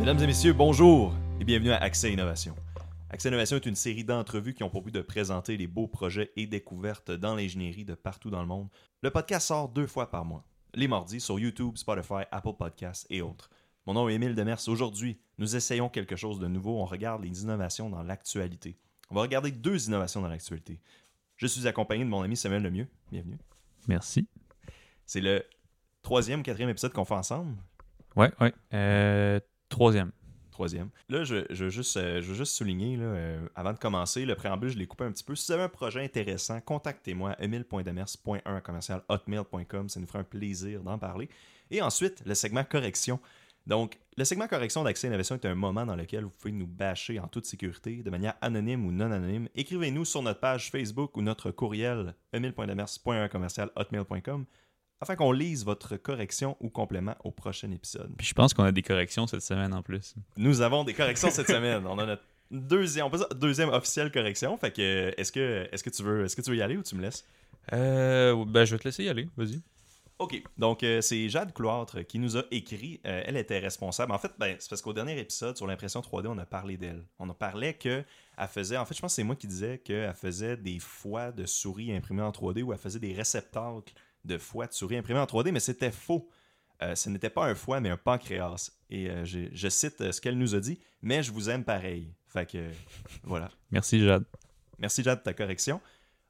Mesdames et messieurs, bonjour et bienvenue à Accès Innovation. Accès Innovation est une série d'entrevues qui ont pour but de présenter les beaux projets et découvertes dans l'ingénierie de partout dans le monde. Le podcast sort deux fois par mois, les mardis sur YouTube, Spotify, Apple Podcasts et autres. Mon nom est Émile Demers. Aujourd'hui, nous essayons quelque chose de nouveau. On regarde les innovations dans l'actualité. On va regarder deux innovations dans l'actualité. Je suis accompagné de mon ami Samuel Lemieux. Bienvenue. Merci. C'est le troisième, quatrième épisode qu'on fait ensemble? Ouais, ouais. Euh, troisième. Troisième. Là, je, je veux juste, euh, veux juste souligner, euh, avant de commencer, le préambule, je l'ai coupé un petit peu. Si vous avez un projet intéressant, contactez-moi, emile.demers.1 commercial hotmail.com. Ça nous ferait un plaisir d'en parler. Et ensuite, le segment correction. Donc, le segment correction d'Accès Innovation est un moment dans lequel vous pouvez nous bâcher en toute sécurité, de manière anonyme ou non anonyme. Écrivez-nous sur notre page Facebook ou notre courriel emile.demers.1commercial afin qu'on lise votre correction ou complément au prochain épisode. Puis je pense qu'on a des corrections cette semaine en plus. Nous avons des corrections cette semaine. On a notre deuxième, on peut dire deuxième officielle correction. Fait que est-ce que est-ce que tu veux est-ce que tu veux y aller ou tu me laisses? Euh, ben, je vais te laisser y aller. Vas-y. OK. Donc, euh, c'est Jade Cloître qui nous a écrit. Euh, elle était responsable. En fait, ben, c'est parce qu'au dernier épisode sur l'impression 3D, on a parlé d'elle. On a parlé qu'elle faisait. En fait, je pense que c'est moi qui disais qu'elle faisait des foies de souris imprimées en 3D ou elle faisait des réceptacles de foie de souris imprimés en 3D, mais c'était faux. Euh, ce n'était pas un foie, mais un pancréas. Et euh, je, je cite euh, ce qu'elle nous a dit, mais je vous aime pareil. Fait que, voilà. Merci, Jade. Merci Jade de ta correction.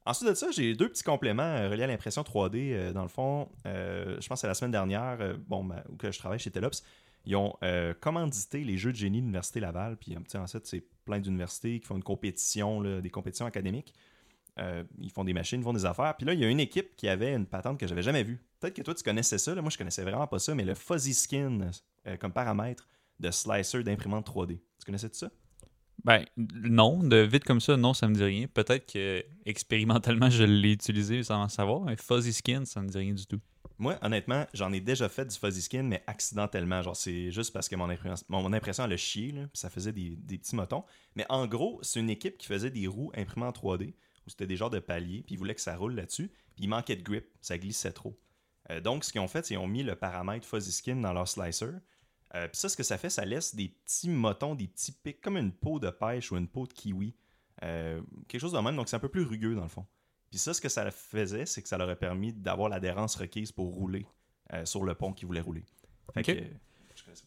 Ensuite de ça, j'ai deux petits compléments reliés à l'impression 3D. Euh, dans le fond, je pense que c'est la semaine dernière, bon, ben, où que je travaille chez Telops, ils ont commandité les Jeux de génie de l'Université Laval. Puis, en fait, c'est plein d'universités qui font une compétition, là, des compétitions académiques. Euh, ils font des machines, ils font des affaires. Puis là, il y a une équipe qui avait une patente que j'avais jamais vue. Peut-être que toi, tu connaissais ça. Là. Moi, je connaissais vraiment pas ça, mais le fuzzy skin euh, comme paramètre de slicer d'imprimante 3D. Tu connaissais ça? Ben, non, de vite comme ça, non, ça me dit rien. Peut-être que expérimentalement, je l'ai utilisé sans savoir. Mais fuzzy skin, ça me dit rien du tout. Moi, honnêtement, j'en ai déjà fait du fuzzy skin, mais accidentellement. Genre, c'est juste parce que mon impression, mon, impression elle a chié, là, puis ça faisait des, des petits motons. Mais en gros, c'est une équipe qui faisait des roues imprimées en 3D, où c'était des genres de paliers, puis ils voulaient que ça roule là-dessus, puis il manquait de grip, ça glissait trop. Euh, donc, ce qu'ils ont fait, c'est qu'ils ont mis le paramètre fuzzy skin dans leur slicer. Euh, puis ça, ce que ça fait, ça laisse des petits motons, des petits pics, comme une peau de pêche ou une peau de kiwi. Euh, quelque chose de même, donc c'est un peu plus rugueux dans le fond. Puis ça, ce que ça faisait, c'est que ça leur a permis d'avoir l'adhérence requise pour rouler sur le pont qu'ils voulaient rouler. Fait que.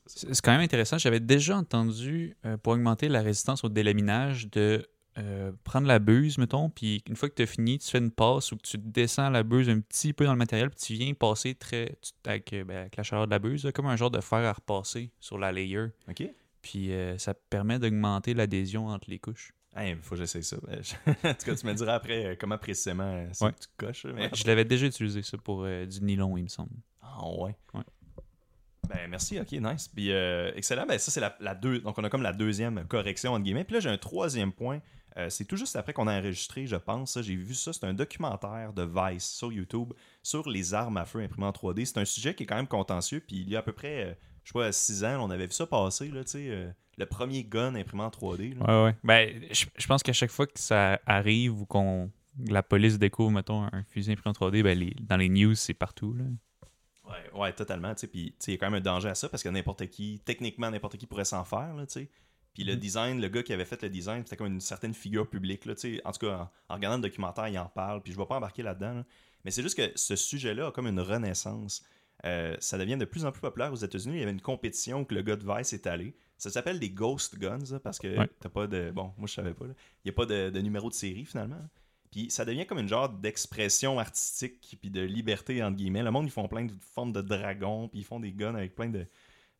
C'est c'est quand même intéressant. J'avais déjà entendu, euh, pour augmenter la résistance au délaminage, de euh, prendre la buse, mettons, puis une fois que tu as fini, tu fais une passe ou que tu descends la buse un petit peu dans le matériel, puis tu viens passer très tu- avec, euh, ben, avec la chaleur de la buse, là, comme un genre de fer à repasser sur la layer. OK? Puis euh, ça permet d'augmenter l'adhésion entre les couches. Il faut que j'essaye ça. En tout cas, tu me diras après comment précisément Ouais. tu coches. Je l'avais déjà utilisé, ça, pour euh, du nylon, il me semble. Ah ouais. Ouais. Ben merci, ok, nice. Puis euh, excellent. Ben ça, c'est la, la deux. Donc on a comme la deuxième correction entre guillemets. Puis là, j'ai un troisième point. Euh, c'est tout juste après qu'on a enregistré, je pense. J'ai vu ça. C'est un documentaire de Vice sur YouTube sur les armes à feu imprimées en 3D. C'est un sujet qui est quand même contentieux. Puis il y a à peu près, euh, je sais pas, 6 ans, on avait vu ça passer, là, tu sais, euh, le premier gun imprimé en 3D. là. Ouais, ouais. Ben, je, je pense qu'à chaque fois que ça arrive ou qu'on la police découvre, mettons, un fusil imprimé en 3D, ben, les- dans les news, c'est partout. Là. Ouais, ouais, totalement. Puis il y a quand même un danger à ça parce que n'importe qui, techniquement, n'importe qui pourrait s'en faire. Là. Puis le Mhm. design, le gars qui avait fait le design, c'était comme une certaine figure publique. Là, en tout cas, en, en regardant le documentaire, il en parle. Puis je ne vais pas embarquer là-dedans. là. Mais c'est juste que ce sujet-là a comme une renaissance. Euh, ça devient de plus en plus populaire aux États-Unis. Il y avait une compétition où que le gars de Vice est allé. Ça s'appelle des Ghost Guns parce que Ouais. t'as pas de. Bon, moi je savais pas. là. Il n'y a pas de, de numéro de série finalement. Puis ça devient comme une genre d'expression artistique puis de liberté entre guillemets. Le monde ils font plein de formes de dragons, puis ils font des guns avec plein de,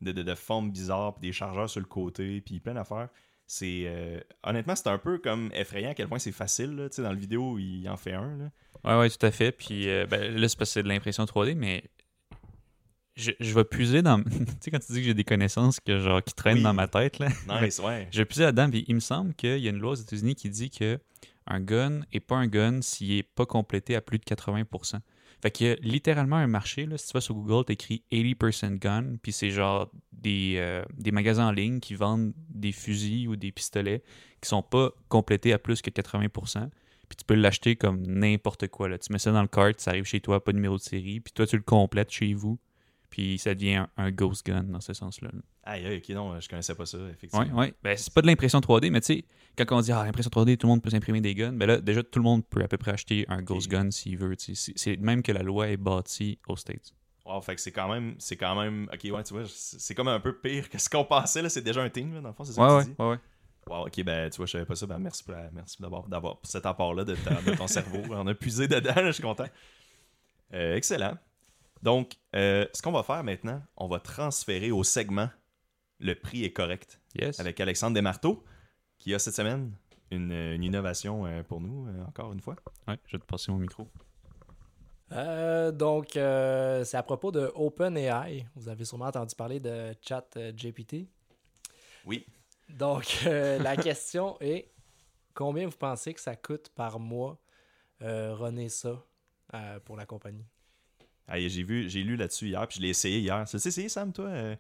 de, de- de formes bizarres, puis des chargeurs sur le côté, puis plein d'affaires. C'est euh, honnêtement c'est un peu comme effrayant à quel point c'est facile. Là. Tu sais, Dans le vidéo il en fait un. Là. Ouais, ouais, tout à fait. Puis euh, ben, là, c'est parce que c'est de l'impression 3D, mais je, je vais puiser dans. tu sais, quand tu dis que j'ai des connaissances que, genre, qui traînent Oui. dans ma tête, là, Nice, ouais. je vais puiser là-dedans. Puis il me semble qu'il y a une loi aux États-Unis qui dit que un gun est pas un gun s'il est pas complété à plus de 80%. Fait qu'il y a littéralement un marché, là, si tu vas sur Google, t'écris 80% gun, puis c'est genre des, euh, des magasins en ligne qui vendent des fusils ou des pistolets qui sont pas complétés à plus que 80%. Puis tu peux l'acheter comme n'importe quoi. Là. Tu mets ça dans le cart, ça arrive chez toi, pas de numéro de série, puis toi tu le complètes chez vous. Puis ça devient un, un ghost gun dans ce sens-là. Aïe, aïe, ok, non, je connaissais pas ça, effectivement. Ouais, ouais. Ben, c'est pas de l'impression 3D, mais tu sais, quand on dit ah, l'impression 3D, tout le monde peut s'imprimer des guns, ben là, déjà, tout le monde peut à peu près acheter un ghost gun s'il veut. C'est même que la loi est bâtie aux States. Wow, fait que c'est quand même, c'est quand même, ok, ouais, tu vois, c'est comme un peu pire que ce qu'on pensait, là, c'est déjà un thing, là, dans le fond, c'est ça Ouais, que ouais, tu dis? ouais, ouais. Wow, ok, ben, tu vois, je savais pas ça, ben, merci, pour la- merci d'avoir, cet apport-là de, ta- de ton cerveau, on a puisé dedans, là, je suis content. Euh, excellent. Donc, euh, ce qu'on va faire maintenant, on va transférer au segment Le prix est correct Yes. avec Alexandre Desmarteaux, qui a cette semaine une, une innovation euh, pour nous, euh, encore une fois. Ouais, je vais te passer mon micro. Euh, donc, euh, c'est à propos de OpenAI. Vous avez sûrement entendu parler de Chat euh, GPT. Oui. Donc, euh, la question est combien vous pensez que ça coûte par mois euh, runner ça euh, pour la compagnie? J'ai vu, j'ai lu là-dessus hier, puis je l'ai essayé hier. Tu l'as essayé, Sam, toi euh?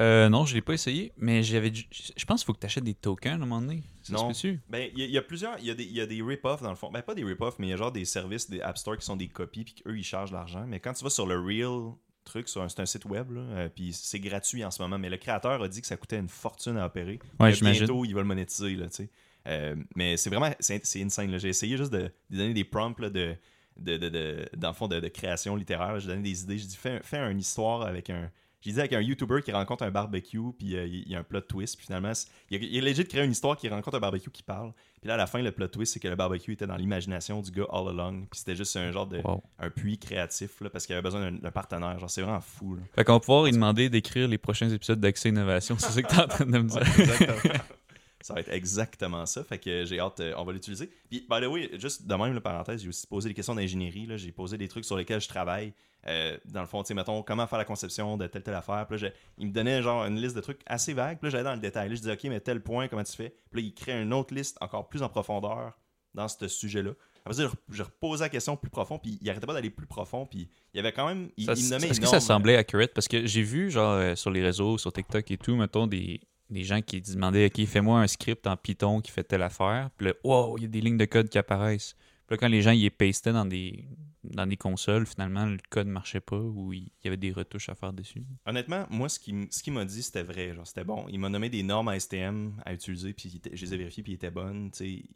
Euh, non, je l'ai pas essayé, mais j'avais. Je pense qu'il faut que tu achètes des tokens à un moment donné. Ça Non. Ben, il y, a- il y a plusieurs. Il y a des, y a des rip-offs dans le fond. Ben, pas des rip-offs, mais il y a genre des services, des App Store qui sont des copies, puis qu'eux, ils chargent l'argent. Mais quand tu vas sur le real truc, un- c'est un site web, là, euh, puis c'est gratuit en ce moment. Mais le créateur a dit que ça coûtait une fortune à opérer. Ouais. Bientôt, il va le monétiser, là, tu sais. Euh, mais c'est vraiment, c'est c'est insane. là. J'ai essayé juste de, de donner des prompts là, de, de, de, de- dans le fond, de, de création littéraire. J'ai donné des idées. J'ai dit, fais, fais une histoire avec un. J'ai dit avec un YouTuber qui rencontre un barbecue, puis euh, il y a un plot twist, puis finalement, il il a legit créé une histoire qui rencontre un barbecue qui parle. Puis là, à la fin, le plot twist, c'est que le barbecue était dans l'imagination du gars all along, puis c'était juste un genre de. Wow. un puits créatif, là, parce qu'il avait besoin d'un partenaire. Genre, c'est vraiment fou, là. Fait qu'on va pouvoir lui demander d'écrire les prochains épisodes d'Accès Innovation. C'est ça que tu es en train de me dire. Exactement. ça va être exactement ça. Fait que j'ai hâte, euh, on va l'utiliser. Puis, by the way, juste de même, la parenthèse, j'ai aussi posé des questions d'ingénierie. J'ai posé des trucs sur lesquels je travaille. Euh, dans le fond, tu sais, mettons, comment faire la conception de telle, telle affaire. Puis là, il me donnait genre une liste de trucs assez vagues. Puis là, j'allais dans le détail. Là, je disais, OK, mais tel point, comment tu fais? Puis là, il crée une autre liste encore plus en profondeur dans ce sujet-là. Après ça, je re- je reposais la question plus profond, puis il arrêtait pas d'aller plus profond, puis il y avait quand même. Il, Ça- il me nommait Est-ce que ça semblait accurate? Parce que j'ai vu, genre, euh, sur les réseaux, sur TikTok et tout, mettons, des, des gens qui demandaient, OK, fais-moi un script en Python qui fait telle affaire. Puis là, wow, il y a des lignes de code qui apparaissent. Puis là, quand les gens y pastaient dans des, dans des consoles, finalement, le code marchait pas ou il y avait des retouches à faire dessus. Honnêtement, moi, ce qu'il ce qu'il m'a dit, c'était vrai. Genre, c'était bon. Il m'a nommé des normes ASTM à utiliser, puis je les ai vérifiées, puis ils étaient bonnes. Il-.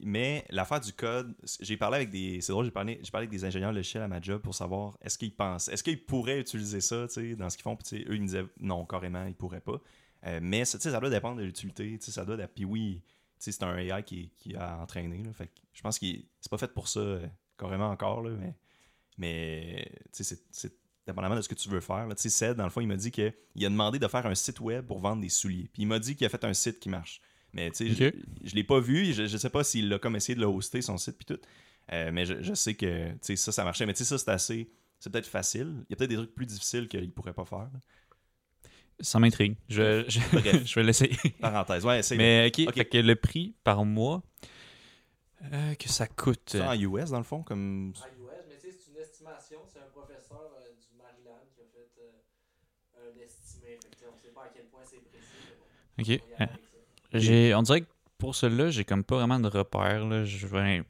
Mais l'affaire du code, j'ai parlé avec des. C'est drôle, j'ai parlé, j'ai parlé avec des ingénieurs logiciels à ma job pour savoir est-ce qu'ils pensent, est-ce qu'ils pourraient utiliser ça, dans ce qu'ils font. Puis eux, ils me disaient non, carrément, ils pourraient pas. Euh, mais ça, ça doit dépendre de l'utilité. Ça doit. Puis oui, c'est un AI qui, qui a entraîné. Là, fait que je pense que c'est pas fait pour ça, euh, carrément encore. Là, mais mais c'est- dépendamment de ce que tu veux faire. Là. Ced, dans le fond, il m'a dit qu'il a demandé de faire un site web pour vendre des souliers. Puis il m'a dit qu'il a fait un site qui marche. Mais tu sais, je, je l'ai pas vu. Je, je sais pas s'il a comme essayé de le hoster, son site, puis tout. Euh, mais je, je sais que ça, ça marchait. Mais tu sais, ça, c'est assez. C'est peut-être facile. Il y a peut-être des trucs plus difficiles qu'il pourrait pas faire. là. Ça m'intrigue. Je, je, Bref. je vais l'essayer. Parenthèse. Ouais, c'est Mais OK, Ok. fait que le prix par mois euh, que ça coûte? en US, dans le fond, comme. En US, mais tu sais, c'est une estimation. C'est un professeur euh, du Maryland qui a fait euh, un estimé. Fait que, on sait pas à quel point c'est précis. bon, OK. on on dirait que pour celui-là, j'ai comme pas vraiment de repère. Là. Je vais...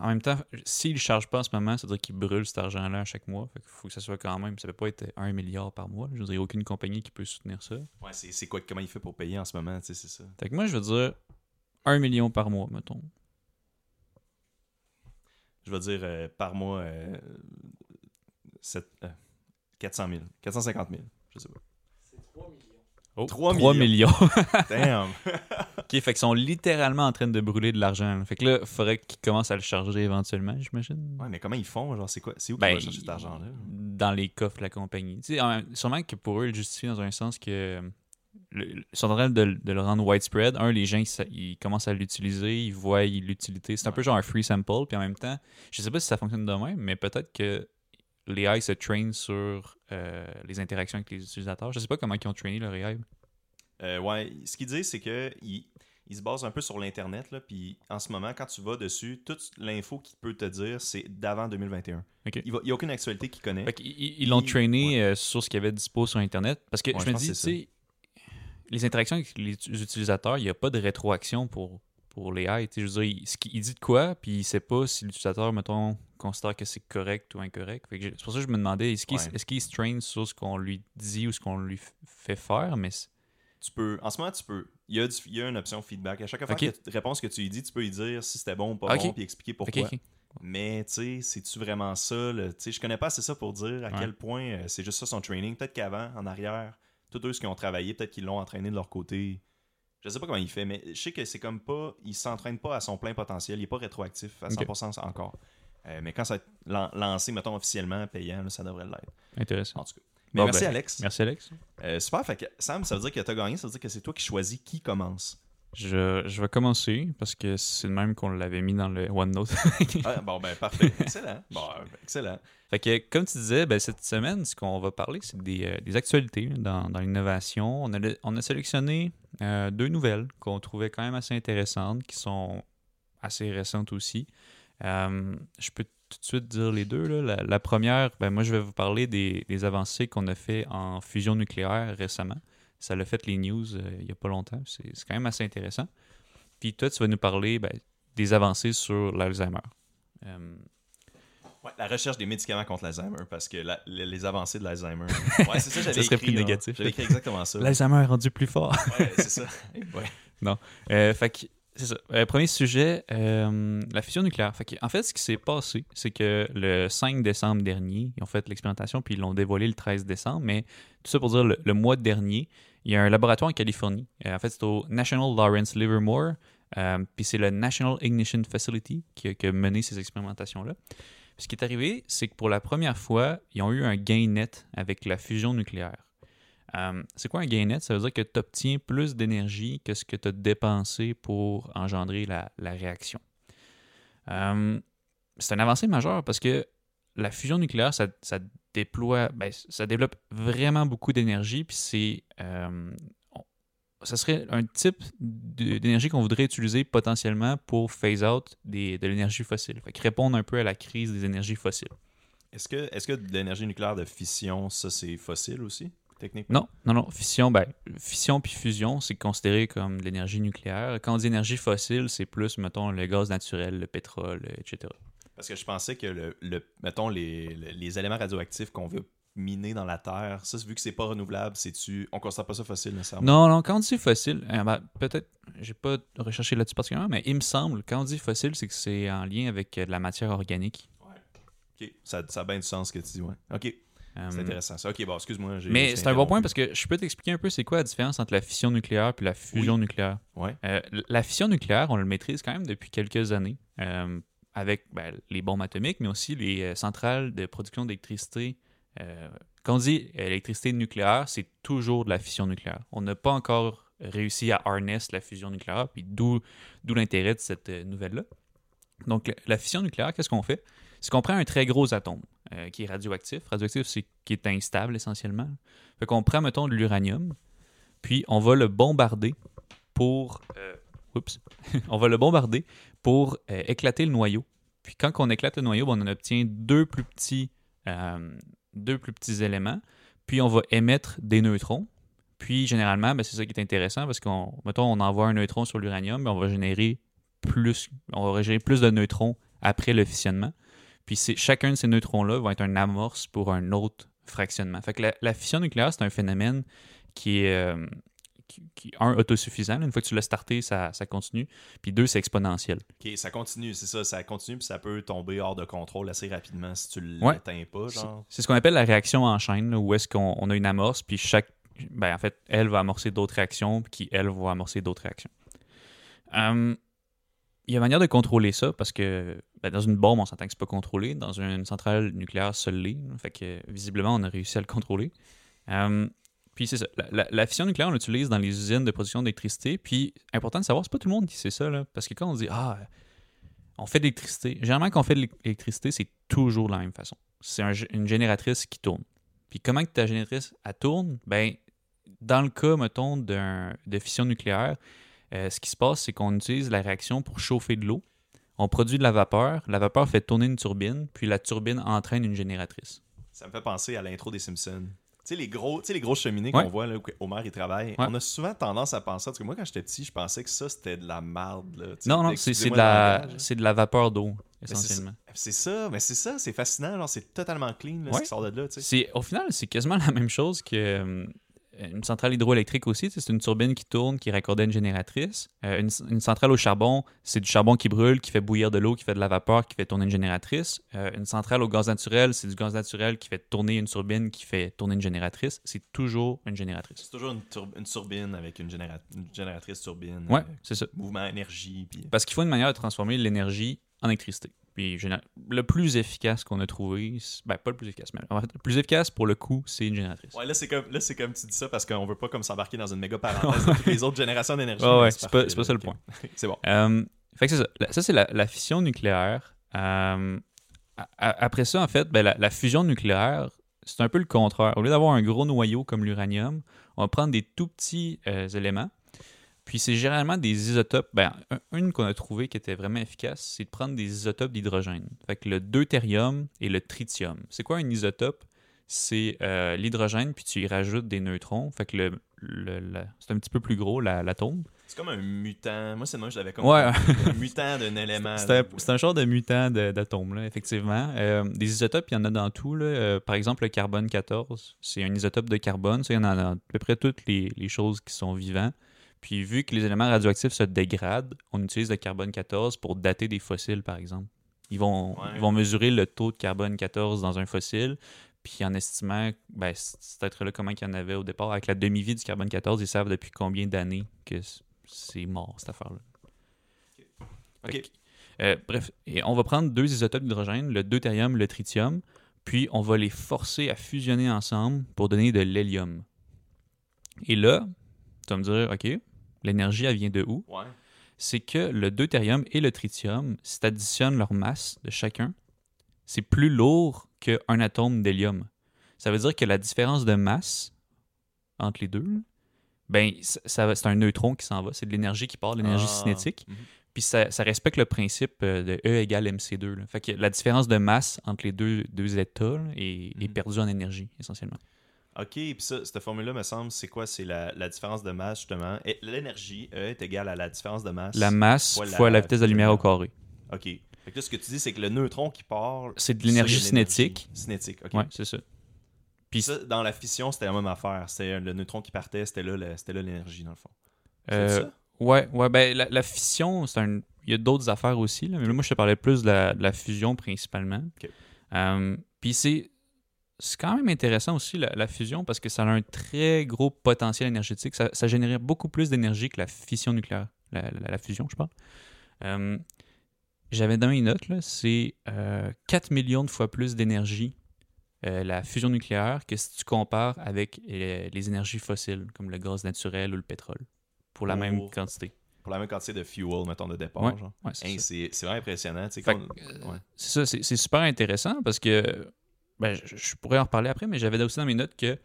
En même temps, s'il ne charge pas en ce moment, ça veut dire qu'il brûle cet argent-là à chaque mois. Fait qu'il faut que ça soit quand même. Ça peut pas être un milliard par mois. Je veux dire, il aucune compagnie qui peut soutenir ça. Ouais, c'est quoi, comment il fait pour payer en ce moment, tu sais, c'est ça? Fait que moi, je veux dire un million par mois, mettons. Je vais dire euh, par mois euh, sept- euh, 400 000, 450 000, je sais pas. C'est 3 millions. Oh, 3 3 millions. millions. Damn! OK, fait qu'ils sont littéralement en train de brûler de l'argent. Fait que là, il faudrait qu'ils commencent à le charger éventuellement, j'imagine. Ouais, mais comment ils font? Genre, c'est quoi? C'est où qu'ils Ben, vont chercher cet argent-là? dans les coffres de la compagnie. Tu sais, en- sûrement que pour eux, ils justifient dans un sens que le- ils sont en train de, le- de le rendre widespread. Un, les gens, ils, commencent à l'utiliser, ils voient l'utilité. C'est un peu genre un free sample, puis en même temps, je sais pas si ça fonctionne de même, mais peut-être que les AI se trainent sur euh, les interactions avec les utilisateurs. Je sais pas comment ils ont trainé leur AI. Euh, ouais, ce qu'ils disent, c'est que ils se basent un peu sur l'Internet, puis en ce moment, quand tu vas dessus, toute l'info qu'il peut te dire, c'est d'avant 2021. Ok. Il n'y a aucune actualité qu'il connaît. Qu'ils- ils ils l'ont trainé euh, sur ce qu'il y avait dispo sur Internet. Parce que Ouais, je je me dis, tu sais, les interactions avec les ut- utilisateurs, il n'y a pas de rétroaction pour, pour les high. Tu sais, Je veux dire, il, ce qu'il- il dit de quoi, puis il sait pas si l'utilisateur, mettons, considère que c'est correct ou incorrect. C'est pour ça que je me demandais, est-ce qu'il Ouais. qu'il se train sur ce qu'on lui dit ou ce qu'on lui fait faire, mais Tu peux, en ce moment, tu peux. Il y a, du- il y a une option feedback. À chaque fois que tu- réponse que tu lui dis, tu peux lui dire si c'était bon ou pas bon, puis expliquer pourquoi. Mais, tu sais, c'est-tu vraiment ça? Tu sais, je connais pas assez ça pour dire à Ouais. quel point euh, c'est juste ça son training. Peut-être qu'avant, en arrière, tous eux, qui ont travaillé, peut-être qu'ils l'ont entraîné de leur côté. Je sais pas comment il fait, mais je sais que c'est comme pas. Il s'entraîne pas à son plein potentiel. Il est pas rétroactif à 100% encore. Euh, mais quand ça va être lan- lancé, mettons, officiellement, payant, là, ça devrait l'être. Intéressant. En tout cas. Mais Bon, merci, ben, Alex. Merci, Alex. Euh, super. Fait que, Sam, ça veut dire que tu as gagné. Ça veut dire que c'est toi qui choisis qui commence. Je, je vais commencer parce que c'est le même qu'on l'avait mis dans le OneNote. Ah, bon, ben, parfait. Excellent. Bon, excellent. Fait que, comme tu disais, ben, cette semaine, ce qu'on va parler, c'est des, euh, des actualités dans, dans l'innovation. On a, on a sélectionné euh, deux nouvelles qu'on trouvait quand même assez intéressantes, qui sont assez récentes aussi. Euh, je peux tout de suite dire les deux. là. La, la première, ben, moi, je vais vous parler des, des avancées qu'on a fait en fusion nucléaire récemment. Ça l'a fait les news euh, il n'y a pas longtemps. C'est quand même assez intéressant. Puis toi, tu vas nous parler ben, des avancées sur l'Alzheimer. Euh, Ouais, la recherche des médicaments contre l'Alzheimer, parce que la- les, les avancées de l'Alzheimer. Ouais, c'est ça, j'avais Ça serait écrit. plus négatif. J'avais écrit exactement ça. L'Alzheimer est rendu plus fort. Ouais, c'est ça. Ouais. Euh, fait que, c'est ça. Euh, premier sujet, euh, la fusion nucléaire. Fait que, en fait, ce qui s'est passé, c'est que le 5 décembre dernier, ils ont fait l'expérimentation puis ils l'ont dévoilé le 13 décembre. Mais tout ça pour dire, le, le mois dernier, il y a un laboratoire en Californie. Euh, en fait, c'est au National Lawrence Livermore. euh, puis c'est le National Ignition Facility qui a, mené ces expérimentations-là. Ce qui est arrivé, c'est que pour la première fois, ils ont eu un gain net avec la fusion nucléaire. Euh, c'est quoi un gain net? Ça veut dire que tu obtiens plus d'énergie que ce que tu as dépensé pour engendrer la, réaction. C'est une avancée majeure parce que la fusion nucléaire, ça, ça déploie, ben, ça développe vraiment beaucoup d'énergie, puis c'est. euh, ça serait un type d'énergie qu'on voudrait utiliser potentiellement pour phase out des, de l'énergie fossile. Fait que répondre un peu à la crise des énergies fossiles. Est-ce que, est-ce que de l'énergie nucléaire de fission, ça, c'est fossile aussi, techniquement? Non, non, non. Fission, ben, fission puis fusion, c'est considéré comme de l'énergie nucléaire. Quand on dit énergie fossile, c'est plus, mettons, le gaz naturel, le pétrole, etc. Parce que je pensais que, le, le- mettons, les, les- éléments radioactifs qu'on veut miner dans la Terre, ça, vu que c'est pas renouvelable, c'est-tu... On considère pas ça fossile, nécessairement? Non, non, quand on dit fossile, euh, ben, peut-être, j'ai pas recherché là-dessus particulièrement, mais il me semble, quand on dit fossile, c'est que c'est en lien avec euh, de la matière organique. OK. Ça, ça a bien du sens ce que tu dis, ouais. OK. Euh, C'est intéressant, ça. OK, bon, excuse-moi. mais c'est un bon point parce que je peux t'expliquer un peu c'est quoi la différence entre la fission nucléaire puis la fusion nucléaire. Ouais. Euh, la fission nucléaire, on le maîtrise quand même depuis quelques années euh, avec ben, les bombes atomiques, mais aussi les euh, centrales de production d'électricité. Euh, quand on dit électricité nucléaire, c'est toujours de la fission nucléaire. On n'a pas encore réussi à harness la fusion nucléaire, puis d'où l'intérêt de cette euh, nouvelle-là. Donc, la- fission nucléaire, qu'est-ce qu'on fait? C'est qu'on prend un très gros atome euh, qui est radioactif. Radioactif, c'est qui est instable essentiellement. Fait qu'on prend, mettons, de l'uranium, puis on va le bombarder pour. euh, oups. on va le bombarder pour euh, éclater le noyau. Puis quand on éclate le noyau, ben, on en obtient deux plus petits, euh, deux plus petits éléments. Puis on va émettre des neutrons. Puis généralement, ben, c'est ça qui est intéressant parce qu'on, mettons, on envoie un neutron sur l'uranium, ben, on va générer plus, on va générer plus de neutrons après le fissionnement. Puis chacun de ces neutrons-là va être un amorce pour un autre fractionnement. Fait que la, la fission nucléaire, c'est un phénomène qui est, euh, qui, qui- un, autosuffisant. Une fois que tu l'as starté, ça, ça continue. Puis deux, c'est exponentiel. OK, ça continue, c'est ça. Ça continue, puis ça peut tomber hors de contrôle assez rapidement si tu Ouais. l'éteins pas, C'est- genre. C'est ce qu'on appelle la réaction en chaîne, là, où est-ce qu'on on a une amorce, puis chaque. Ben, en fait, elle va amorcer d'autres réactions, puis qui, elle, va amorcer d'autres réactions. Hum, il y a manière de contrôler ça, parce que ben, dans une bombe, on s'entend que c'est pas contrôlé. Dans une centrale nucléaire, seul l'est. Fait que, visiblement, on a réussi à le contrôler. Hum, puis c'est ça. La, fission nucléaire, on l'utilise dans les usines de production d'électricité. Puis, important de savoir, c'est pas tout le monde qui sait ça, là, parce que quand on dit Ah, on fait de l'électricité, généralement, quand on fait de l'électricité, c'est toujours la même façon. C'est un- une génératrice qui tourne. Puis comment que ta génératrice elle tourne? Ben, dans le cas, mettons, de fission nucléaire, euh, ce qui se passe, c'est qu'on utilise la réaction pour chauffer de l'eau. On produit de la vapeur, la vapeur fait tourner une turbine, puis la turbine entraîne une génératrice. Ça me fait penser à l'intro des Simpsons. Tu sais, les gros, les grosses cheminées Ouais. qu'on voit là, où Homer il travaille, on a souvent tendance à penser, parce que moi quand j'étais petit, je pensais que ça c'était de la merde. Là, tu sais, Non, non, c'est de, la, de la vapeur d'eau, essentiellement. C'est ça, mais c'est ça, c'est fascinant, genre, c'est totalement clean là, ce qui sort de là. Au final, c'est quasiment la même chose que euh, une centrale hydroélectrique aussi. C'est une turbine qui tourne, qui raccorde à une génératrice. Euh, une, une centrale au charbon, c'est du charbon qui brûle, qui fait bouillir de l'eau, qui fait de la vapeur, qui fait tourner une génératrice. Euh, une centrale au gaz naturel, c'est du gaz naturel qui fait tourner une turbine, qui fait tourner une génératrice. C'est toujours une génératrice. C'est toujours une, tur- une turbine avec une, généra- une génératrice turbine. Ouais, euh, c'est ça. mouvement, énergie. Puis... Parce qu'il faut une manière de transformer l'énergie en électricité. Puis le plus efficace qu'on a trouvé, ben pas le plus efficace, mais le plus efficace pour le coup, c'est une génératrice. Ouais, là c'est comme, là, c'est comme tu dis ça parce qu'on veut pas comme s'embarquer dans une méga parenthèse de toutes les autres générations d'énergie. Ouais, mais ouais, c'est pas, ça le point. c'est bon. Euh, fait que c'est ça. Ça, c'est la, la fission nucléaire. Euh, a- a- après ça, en fait, ben, la, la fusion nucléaire, c'est un peu le contraire. Au lieu d'avoir un gros noyau comme l'uranium, on va prendre des tout petits euh, éléments. Puis c'est généralement des isotopes. Ben, un- une qu'on a trouvé qui était vraiment efficace, c'est de prendre des isotopes d'hydrogène. Fait que le deutérium et le tritium. C'est quoi un isotope? C'est euh, l'hydrogène, puis tu y rajoutes des neutrons. Fait que le, le- la- c'est un petit peu plus gros, la- l'atome. C'est comme un mutant. Moi, c'est moi, je l'avais comme Ouais. un mutant d'un élément. C'est un, genre de mutant là, effectivement. Euh, des isotopes, il y en a dans tout. Là. Euh, par exemple, le carbone 14, c'est un isotope de carbone. Ça, il y en a dans à peu près toutes les, les choses qui sont vivants. Puis, vu que les éléments radioactifs se dégradent, on utilise le carbone 14 pour dater des fossiles, par exemple. Ils vont, Ouais. ils vont mesurer le taux de carbone 14 dans un fossile, puis en estimant ben, cet être-là, comment il y en avait au départ, avec la demi-vie du carbone 14, ils savent depuis combien d'années que c'est mort, cette affaire-là. Ok. Fait que, euh, bref, et on va prendre deux isotopes d'hydrogène, le deutérium, le tritium, puis on va les forcer à fusionner ensemble pour donner de l'hélium. Et là, tu vas me dire, OK, l'énergie, elle vient de où? Ouais. C'est que le deutérium et le tritium, si tu additionnes leur masse de chacun, c'est plus lourd qu'un atome d'hélium. Ça veut dire que la différence de masse entre les deux, ben, ça, c'est un neutron qui s'en va, c'est de l'énergie qui part, l'énergie Ah. cinétique. Mhm. Puis ça, ça respecte le principe euh, de E égale MC2. là. Fait que la différence de masse entre les deux, deux états là, est, est Mhm. perdue en énergie, essentiellement. Ok, puis ça, cette formule-là, me semble, c'est quoi? C'est la, la différence de masse, justement. Et l'énergie, E, est égale à la différence de masse. La masse fois fois la- la vitesse de la lumière au carré. Ok. Fait que là, ce que tu dis, c'est que le neutron qui part. C'est de l'énergie cinétique. Cinétique, ok. Ouais, c'est ça. Puis ça, dans la fission, c'était la même affaire. C'était le neutron qui partait, c'était là, l'énergie, dans le fond. C'est Euh, ça? Ouais, ouais, ben la, la fission, c'est un. Il y a d'autres affaires aussi, là, mais moi je te parlais plus de la, de la fusion principalement. Ok. Euh, Puis c'est. C'est quand même intéressant aussi la, la fusion parce que ça a un très gros potentiel énergétique. Ça, ça générait beaucoup plus d'énergie que la fission nucléaire. La, la- la fusion, je parle. Euh, J'avais dans mes notes, là, c'est euh, 4 millions de fois plus d'énergie euh, la fusion nucléaire que si tu compares avec les énergies fossiles, comme le gaz naturel ou le pétrole, pour la Oh. même quantité. Pour la même quantité de fuel, mettons, de départ. Ouais. c'est Hey, vraiment impressionnant. euh, ouais. C'est ça, c'est super intéressant parce que ben, je, je pourrais en reparler après, mais j'avais aussi dans mes notes que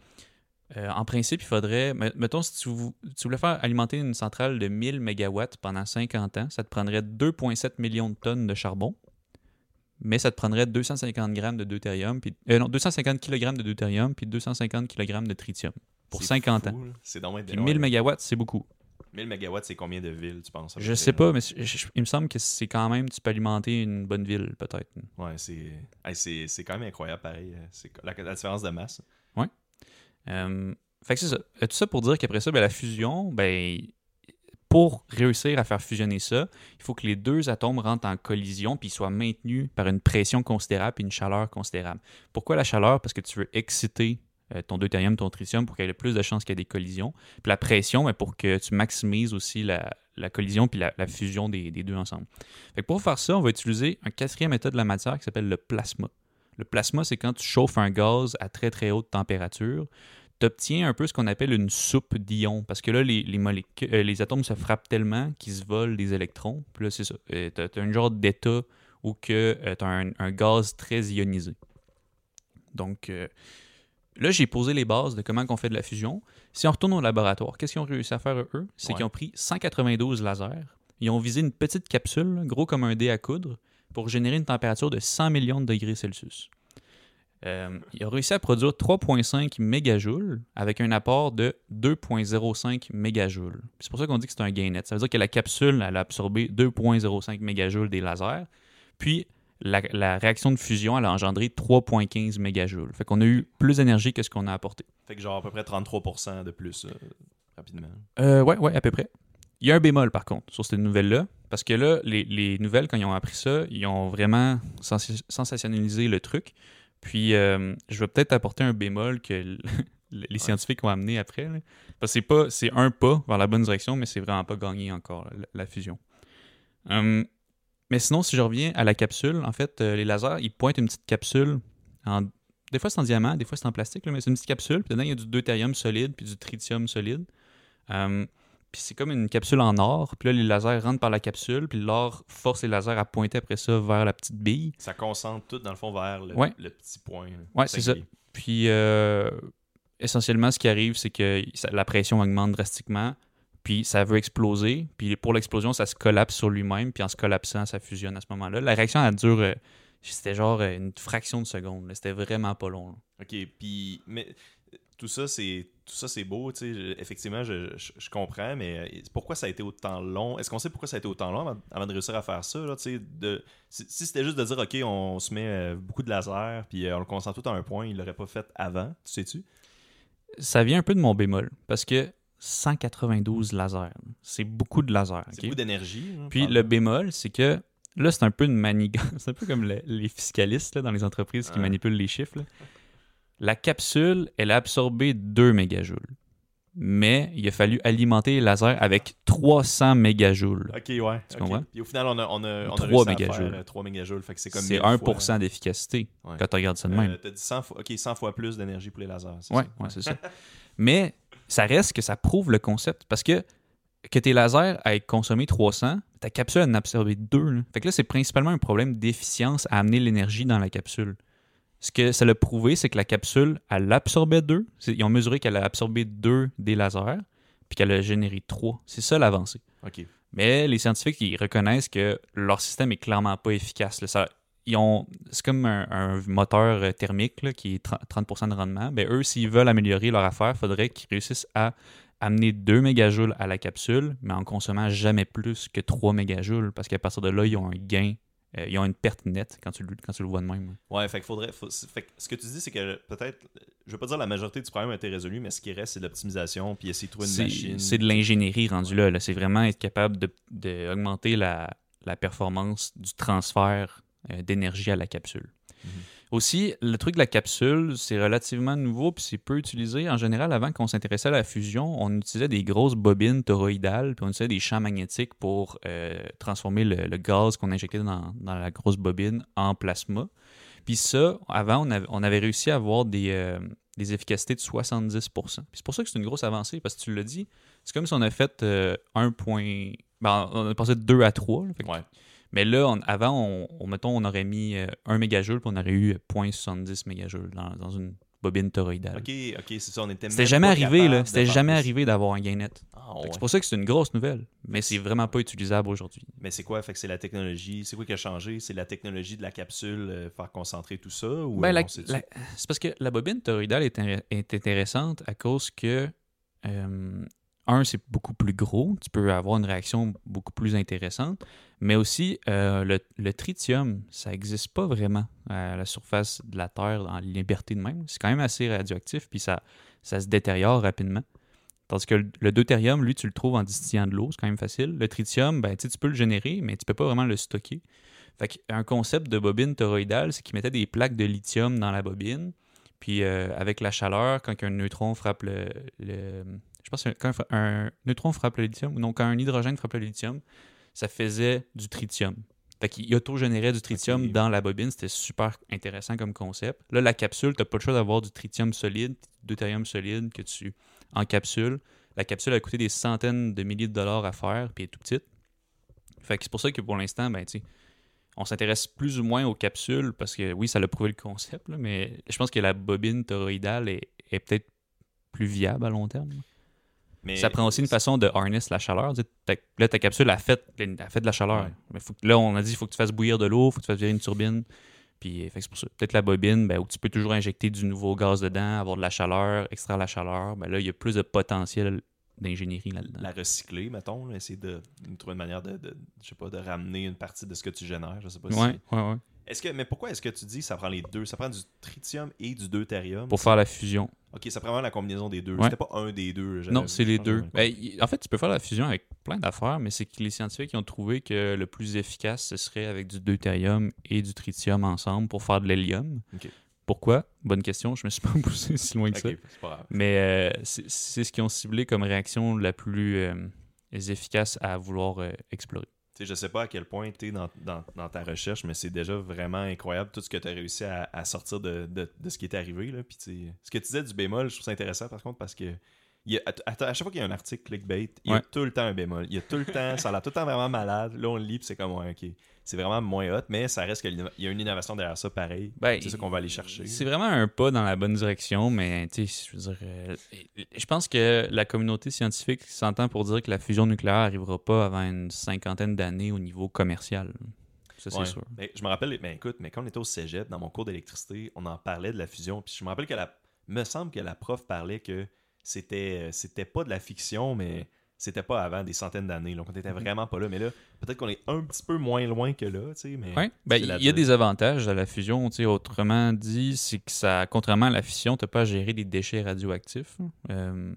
euh, en principe, il faudrait, me- mettons, si tu, vou- tu voulais faire alimenter une centrale de 1000 MW pendant 50 ans, ça te prendrait 2,7 millions de tonnes de charbon, mais ça te prendrait 250 grammes de deutérium, puis, euh, non, 250 kg de deutérium, puis 250 kg de tritium pour C'est 50 ans. fou. C'est donc Puis 1000 MW, c'est beaucoup. 1000 mégawatts, c'est combien de villes, tu penses Je sais pas, mais je- je- il me semble que c'est quand même, tu peux alimenter une bonne ville, peut-être. Ouais, c'est hey, quand même incroyable, pareil. euh, C'est la, la différence de masse. Euh, fait que c'est ça. Euh, Tout ça pour dire qu'après ça, ben, la fusion, ben, pour réussir à faire fusionner ça, il faut que les deux atomes rentrent en collision puis soient maintenus par une pression considérable et une chaleur considérable. Pourquoi la chaleur? Parce que tu veux exciter euh, ton deutérium, ton tritium pour qu'il y ait le plus de chances qu'il y ait des collisions. Puis la pression, ben, pour que tu maximises aussi la, la collision puis la, fusion des, des deux ensemble. Fait que pour faire ça, on va utiliser un quatrième état de la matière qui s'appelle le plasma. Le plasma, c'est quand tu chauffes un gaz à très très haute température tu obtiens un peu ce qu'on appelle une soupe d'ions. Parce que là, les, les, euh, atomes se frappent tellement qu'ils se volent des électrons. Puis là, c'est ça. tu as, un genre d'état où tu as un, un gaz très ionisé. Donc, euh, là, j'ai posé les bases de comment on fait de la fusion. Si on retourne au laboratoire, qu'est-ce qu'ils ont réussi à faire eux? C'est Ouais. qu'ils ont pris 192 lasers. Ils ont visé une petite capsule, gros comme un dé à coudre, pour générer une température de 100 millions de degrés Celsius. Euh, il a réussi à produire 3,5 mégajoules avec un apport de 2,05 mégajoules. C'est pour ça qu'on dit que c'est un gain net. Ça veut dire que la capsule elle a absorbé 2,05 mégajoules des lasers. Puis la, la réaction de fusion elle a engendré 3,15 mégajoules. Fait qu'on a eu plus d'énergie que ce qu'on a apporté. Fait que genre à peu près 33% de plus, euh, rapidement. Euh, ouais, ouais, à peu près. Il y a un bémol par contre sur cette nouvelle-là. Parce que là, les, les nouvelles, quand ils ont appris ça, ils ont vraiment sens- sensationnalisé le truc. Puis, euh, je vais peut-être apporter un bémol que les scientifiques ont amené après. là. Parce que c'est pas, c'est un pas vers la bonne direction, mais c'est vraiment pas gagné encore, la, la fusion. Hum, mais sinon, si je reviens à la capsule, en fait, euh, les lasers, ils pointent une petite capsule. En, des fois, c'est en diamant, des fois, c'est en plastique, là, mais c'est une petite capsule. Puis dedans, il y a du deutérium solide puis du tritium solide. Hum, puis c'est comme une capsule en or. Puis là, les lasers rentrent par la capsule. Puis l'or force les lasers à pointer après ça vers la petite bille. Ça concentre tout dans le fond vers le, Ouais. le petit point. Ouais, c'est ça. qui- Puis euh, essentiellement, ce qui arrive, c'est que la pression augmente drastiquement. Puis ça veut exploser. Puis pour l'explosion, ça se collapse sur lui-même. Puis en se collapsant, ça fusionne à ce moment-là. La réaction, elle dure. euh, c'était genre euh, une fraction de seconde. C'était vraiment pas long. là. OK, puis mais tout ça c'est tout ça c'est beau, tu sais, je- effectivement je, je- je comprends mais euh, pourquoi ça a été autant long? Est-ce qu'on sait pourquoi ça a été autant long avant, avant de réussir à faire ça là, de si, si c'était juste de dire OK, on se met euh, beaucoup de laser puis euh, on le concentre tout à un point, il l'aurait pas fait avant, tu sais-tu? Ça vient un peu de mon bémol. Parce que 192 lasers, c'est beaucoup de lasers. C'est beaucoup d'énergie. là, Puis le bémol, c'est que là, c'est un peu une manigance. C'est un peu comme le- les fiscalistes là, dans les entreprises qui manipulent les chiffres. là. La capsule, elle a absorbé 2 mégajoules. Mais il a fallu alimenter les lasers avec 300 mégajoules. OK, ouais. Tu ok. comprends? Puis au final on a on a, on a Trois réussi à mégajoules. faire, euh, 3 mégajoules, fait que c'est comme C'est 1000 1% fois. d'efficacité Ouais. quand tu regardes ça de Euh, même. T'as dit 100 fois, OK, 100 fois plus d'énergie pour les lasers. Ouais, ouais, c'est ça. Mais ça reste que ça prouve le concept. Parce que que tes lasers aient consommé 300, ta capsule en a absorbé 2. Là. Fait que là, c'est principalement un problème d'efficience à amener l'énergie dans la capsule. Ce que ça l'a prouvé, c'est que la capsule, elle absorbait 2. Ils ont mesuré qu'elle a absorbé 2 des lasers, puis qu'elle a généré 3. C'est ça l'avancée. Mais les scientifiques, ils reconnaissent que leur système est clairement pas efficace. là. Ça- ils ont, c'est comme un, un moteur euh, thermique là, qui est 30 30% de rendement. Ben, eux, s'ils veulent améliorer leur affaire, il faudrait qu'ils réussissent à amener 2 mégajoules à la capsule, mais en consommant jamais plus que 3 mégajoules, parce qu'à partir de là, ils ont un gain, euh, ils ont une perte nette quand tu, le- quand tu le vois de même. Ouais, fait faudrait. faut- fait que ce que tu dis, c'est que peut-être, je veux pas dire la majorité du problème a été résolu, mais ce qui reste, c'est de l'optimisation, puis essayer de trouver une C'est machine. c'est de l'ingénierie rendu là, là. C'est vraiment être capable de- d'augmenter la, la performance du transfert d'énergie à la capsule. Mhm. Aussi, le truc de la capsule, c'est relativement nouveau puis c'est peu utilisé. En général, avant qu'on s'intéressait à la fusion, on utilisait des grosses bobines toroïdales puis on utilisait des champs magnétiques pour euh, transformer le, le gaz qu'on injectait dans, dans la grosse bobine en plasma. Puis ça, avant, on avait, on avait réussi à avoir des, euh, des efficacités de 70 Puis c'est pour ça que c'est une grosse avancée, parce que tu l'as dit, c'est comme si on a fait euh, un point... Ben, on a passé de 2 à 3. là, fait que- Ouais. Mais là, on- avant, on, on- mettons, on aurait mis euh, 1 mégajoule, puis on aurait eu 0.70 mégajoules dans, dans une bobine toroïdale. Ok, ok, c'est ça, on était C'était jamais arrivé, là. C'était jamais plus. arrivé d'avoir un gain net. Ah, ouais. C'est pour ça que c'est une grosse nouvelle, mais c'est vraiment pas utilisable aujourd'hui. Mais c'est quoi? Fait que c'est la technologie. C'est quoi qui a changé? C'est la technologie de la capsule, euh, faire concentrer tout ça ou Ben, euh, c'est parce que la bobine toroïdale est, in- est intéressante à cause que, euh, un, c'est beaucoup plus gros, tu peux avoir une réaction beaucoup plus intéressante, mais aussi euh, le, tritium, ça n'existe pas vraiment à la surface de la Terre en liberté de même. C'est quand même assez radioactif, puis ça, ça se détériore rapidement. Tandis que le, deutérium, lui, tu le trouves en distillant de l'eau, c'est quand même facile. Le tritium, ben, tu peux le générer, mais tu peux pas vraiment le stocker. Fait qu'un concept de bobine toroïdale, c'est qu'ils mettaient des plaques de lithium dans la bobine. Puis euh, avec la chaleur, quand un neutron frappe le- je pense que quand un, neutron frappe le lithium, ou non, quand un hydrogène frappe le lithium, ça faisait du tritium. Fait qu'il autogénérait du tritium dans la bobine. C'était super intéressant comme concept. Là, la capsule, tu n'as pas le choix d'avoir du tritium solide, du deutérium solide que tu encapsules. La capsule a coûté des centaines de milliers de dollars à faire, puis elle est tout petite. Fait que c'est pour ça que pour l'instant, ben, tu on s'intéresse plus ou moins aux capsules parce que oui, ça l'a prouvé le concept, là, mais je pense que la bobine toroïdale est, est peut-être plus viable à long terme. Mais Ça prend aussi une façon de harness la chaleur. Tu sais, ta- Là, ta capsule a fait, a fait de la chaleur. Ouais. Mais faut que- là, on a dit qu'il faut que tu fasses bouillir de l'eau, il faut que tu fasses virer une turbine. Puis que c'est pour ça. Peut-être la bobine, ben, où tu peux toujours injecter du nouveau gaz dedans, avoir de la chaleur, extraire la chaleur, ben là, il y a plus de potentiel d'ingénierie là-dedans. La recycler, mettons, essayer de, de trouver une manière de, de, je sais pas, de ramener une partie de ce que tu génères. Je sais pas si- ouais. Est-ce que, mais pourquoi est-ce que tu dis que ça prend les deux? Ça prend du tritium et du deutérium? Pour faire la fusion. Ok, ça prend vraiment la combinaison des deux. Ouais. C'était pas un des deux. Non, c'est les deux. Ben, en fait, tu peux faire la fusion avec plein d'affaires, mais c'est que les scientifiques ont trouvé que le plus efficace, ce serait avec du deutérium et du tritium ensemble pour faire de l'hélium. Ok. Pourquoi? Bonne question, je me suis pas poussé si loin que ça. Pas grave. Mais euh, c'est c'est ce qu'ils ont ciblé comme réaction la plus euh, efficace à vouloir euh, explorer. Sais, je sais pas à quel point tu es dans, ta recherche, mais c'est déjà vraiment incroyable tout ce que tu as réussi à, sortir de, ce qui est arrivé. Là. Puis, ce que tu disais du bémol, je trouve ça intéressant par contre parce que il y a- à, chaque fois qu'il y a un article clickbait, il y a Ouais. tout le temps un bémol. Il y a tout le temps, ça a l'air tout le temps vraiment malade. Là, on le lit, puis c'est comme, ouais, ok. C'est vraiment moins hot, mais ça reste qu'il y a une innovation derrière ça pareil. Ben, c'est ça qu'on va aller chercher. C'est vraiment un pas dans la bonne direction, mais tu sais, je veux dire, euh, je pense que la communauté scientifique s'entend pour dire que la fusion nucléaire arrivera pas avant une cinquantaine d'années au niveau commercial. Ça, c'est Ouais. sûr. Mais je me rappelle, mais écoute, mais quand on était au cégep, dans mon cours d'électricité, on en parlait de la fusion. Puis je me rappelle que la. me semble que la prof parlait que c'était c'était pas de la fiction, mais c'était pas avant des centaines d'années. Donc on était vraiment pas là. Mais là, peut-être qu'on est un petit peu moins loin que là, tu sais. Mais Ouais. Ben, il y a des avantages à la fusion. tu sais, Autrement dit, c'est que ça, contrairement à la fission, tu n'as pas à gérer des déchets radioactifs. Euh,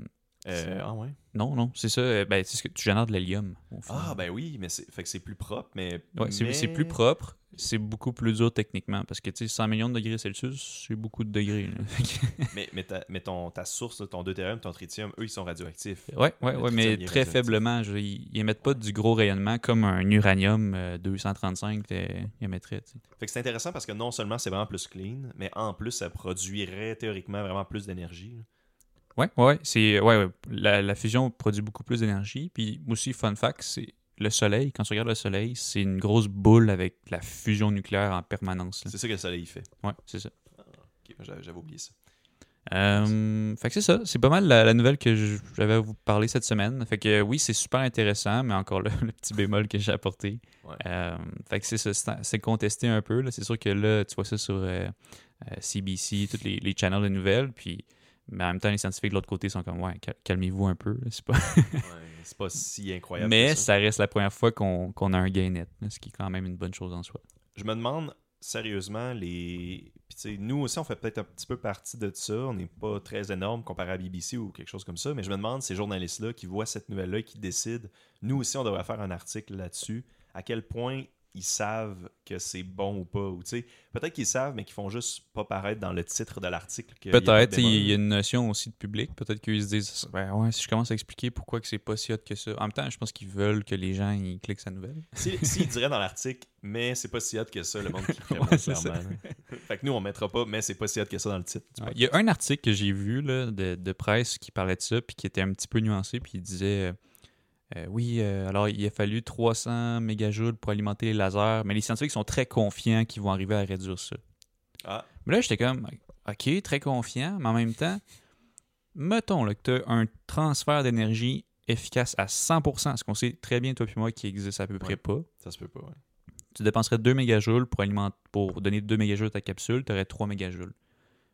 Euh, ah ouais. non, non, c'est ça. euh, Ben, c'est ce que tu génères de l'hélium. Ah ben oui, mais c'est fait que c'est plus propre, mais. Ouais, c'est mais- c'est plus propre, c'est beaucoup plus dur techniquement parce que tu sais, 100 millions de degrés Celsius, c'est beaucoup de degrés. Mais, mais, ta, mais ton, ta source, ton deutérium, ton tritium, eux, ils sont radioactifs. ouais, ouais, ouais, mais très faiblement. je dire, ils émettent pas du gros rayonnement comme un uranium euh, 235 euh, il émettrait. tu sais. Fait que c'est intéressant parce que non seulement c'est vraiment plus clean, mais en plus, ça produirait théoriquement vraiment plus d'énergie. Là. Ouais, c'est ouais, ouais, la, la fusion produit beaucoup plus d'énergie. Puis aussi, fun fact, c'est le Soleil. Quand tu regardes le Soleil, c'est une grosse boule avec la fusion nucléaire en permanence. C'est ça que le soleil fait. Ouais, c'est ça. Ok, j'avais j'avais oublié ça. Euh, fait que c'est ça. C'est pas mal la, la nouvelle que j'avais à vous parler cette semaine. Fait que oui, c'est super intéressant, mais encore là, le petit bémol que j'ai apporté. Ouais. Euh, fait que c'est ça. c'est- contesté un peu. C'est sûr que là, tu vois ça sur euh, euh, CBC, tous les, les channels de nouvelles. Puis, mais en même temps, les scientifiques de l'autre côté sont comme, ouais, cal- calmez-vous un peu. C'est pas... Ouais, c'est pas si incroyable. mais ça. ça reste la première fois qu'on a un gain net, ce qui est quand même une bonne chose en soi. Je me demande sérieusement, les. Puis, nous aussi, on fait peut-être un petit peu partie de ça. On n'est pas très énorme comparé à BBC ou quelque chose comme ça. Mais je me demande, ces journalistes-là qui voient cette nouvelle-là et qui décident, nous aussi, on devrait faire un article là-dessus, à quel point ils savent que c'est bon ou pas. Ou, peut-être qu'ils savent, mais qu'ils font juste pas paraître dans le titre de l'article. Peut-être, il y a une notion aussi de public. Peut-être qu'ils se disent, ben ouais, si je commence à expliquer pourquoi que c'est pas si hot que ça. En même temps, je pense qu'ils veulent que les gens ils cliquent sa nouvelle. Si- S'ils diraient dans l'article, mais c'est pas si hot que ça, le monde qui Ouais, ça. Fait que nous, on mettra pas, mais c'est pas si hot que ça dans le titre. Ouais, Il y a un article que j'ai vu là, de, de presse qui parlait de ça, puis qui était un petit peu nuancé, puis il disait euh, euh, oui, euh, alors il a fallu 300 mégajoules pour alimenter les lasers, mais les scientifiques sont très confiants qu'ils vont arriver à réduire ça. Ah, Mais là, j'étais comme, ok, très confiant, mais en même temps, mettons là, que tu as un transfert d'énergie efficace à 100%, ce qu'on sait très bien, toi et moi, qui existe à peu près Ouais. pas. ça se peut pas, ouais. Tu dépenserais 2 mégajoules pour, alimenter, pour donner 2 mégajoules à ta capsule, tu aurais 3 mégajoules.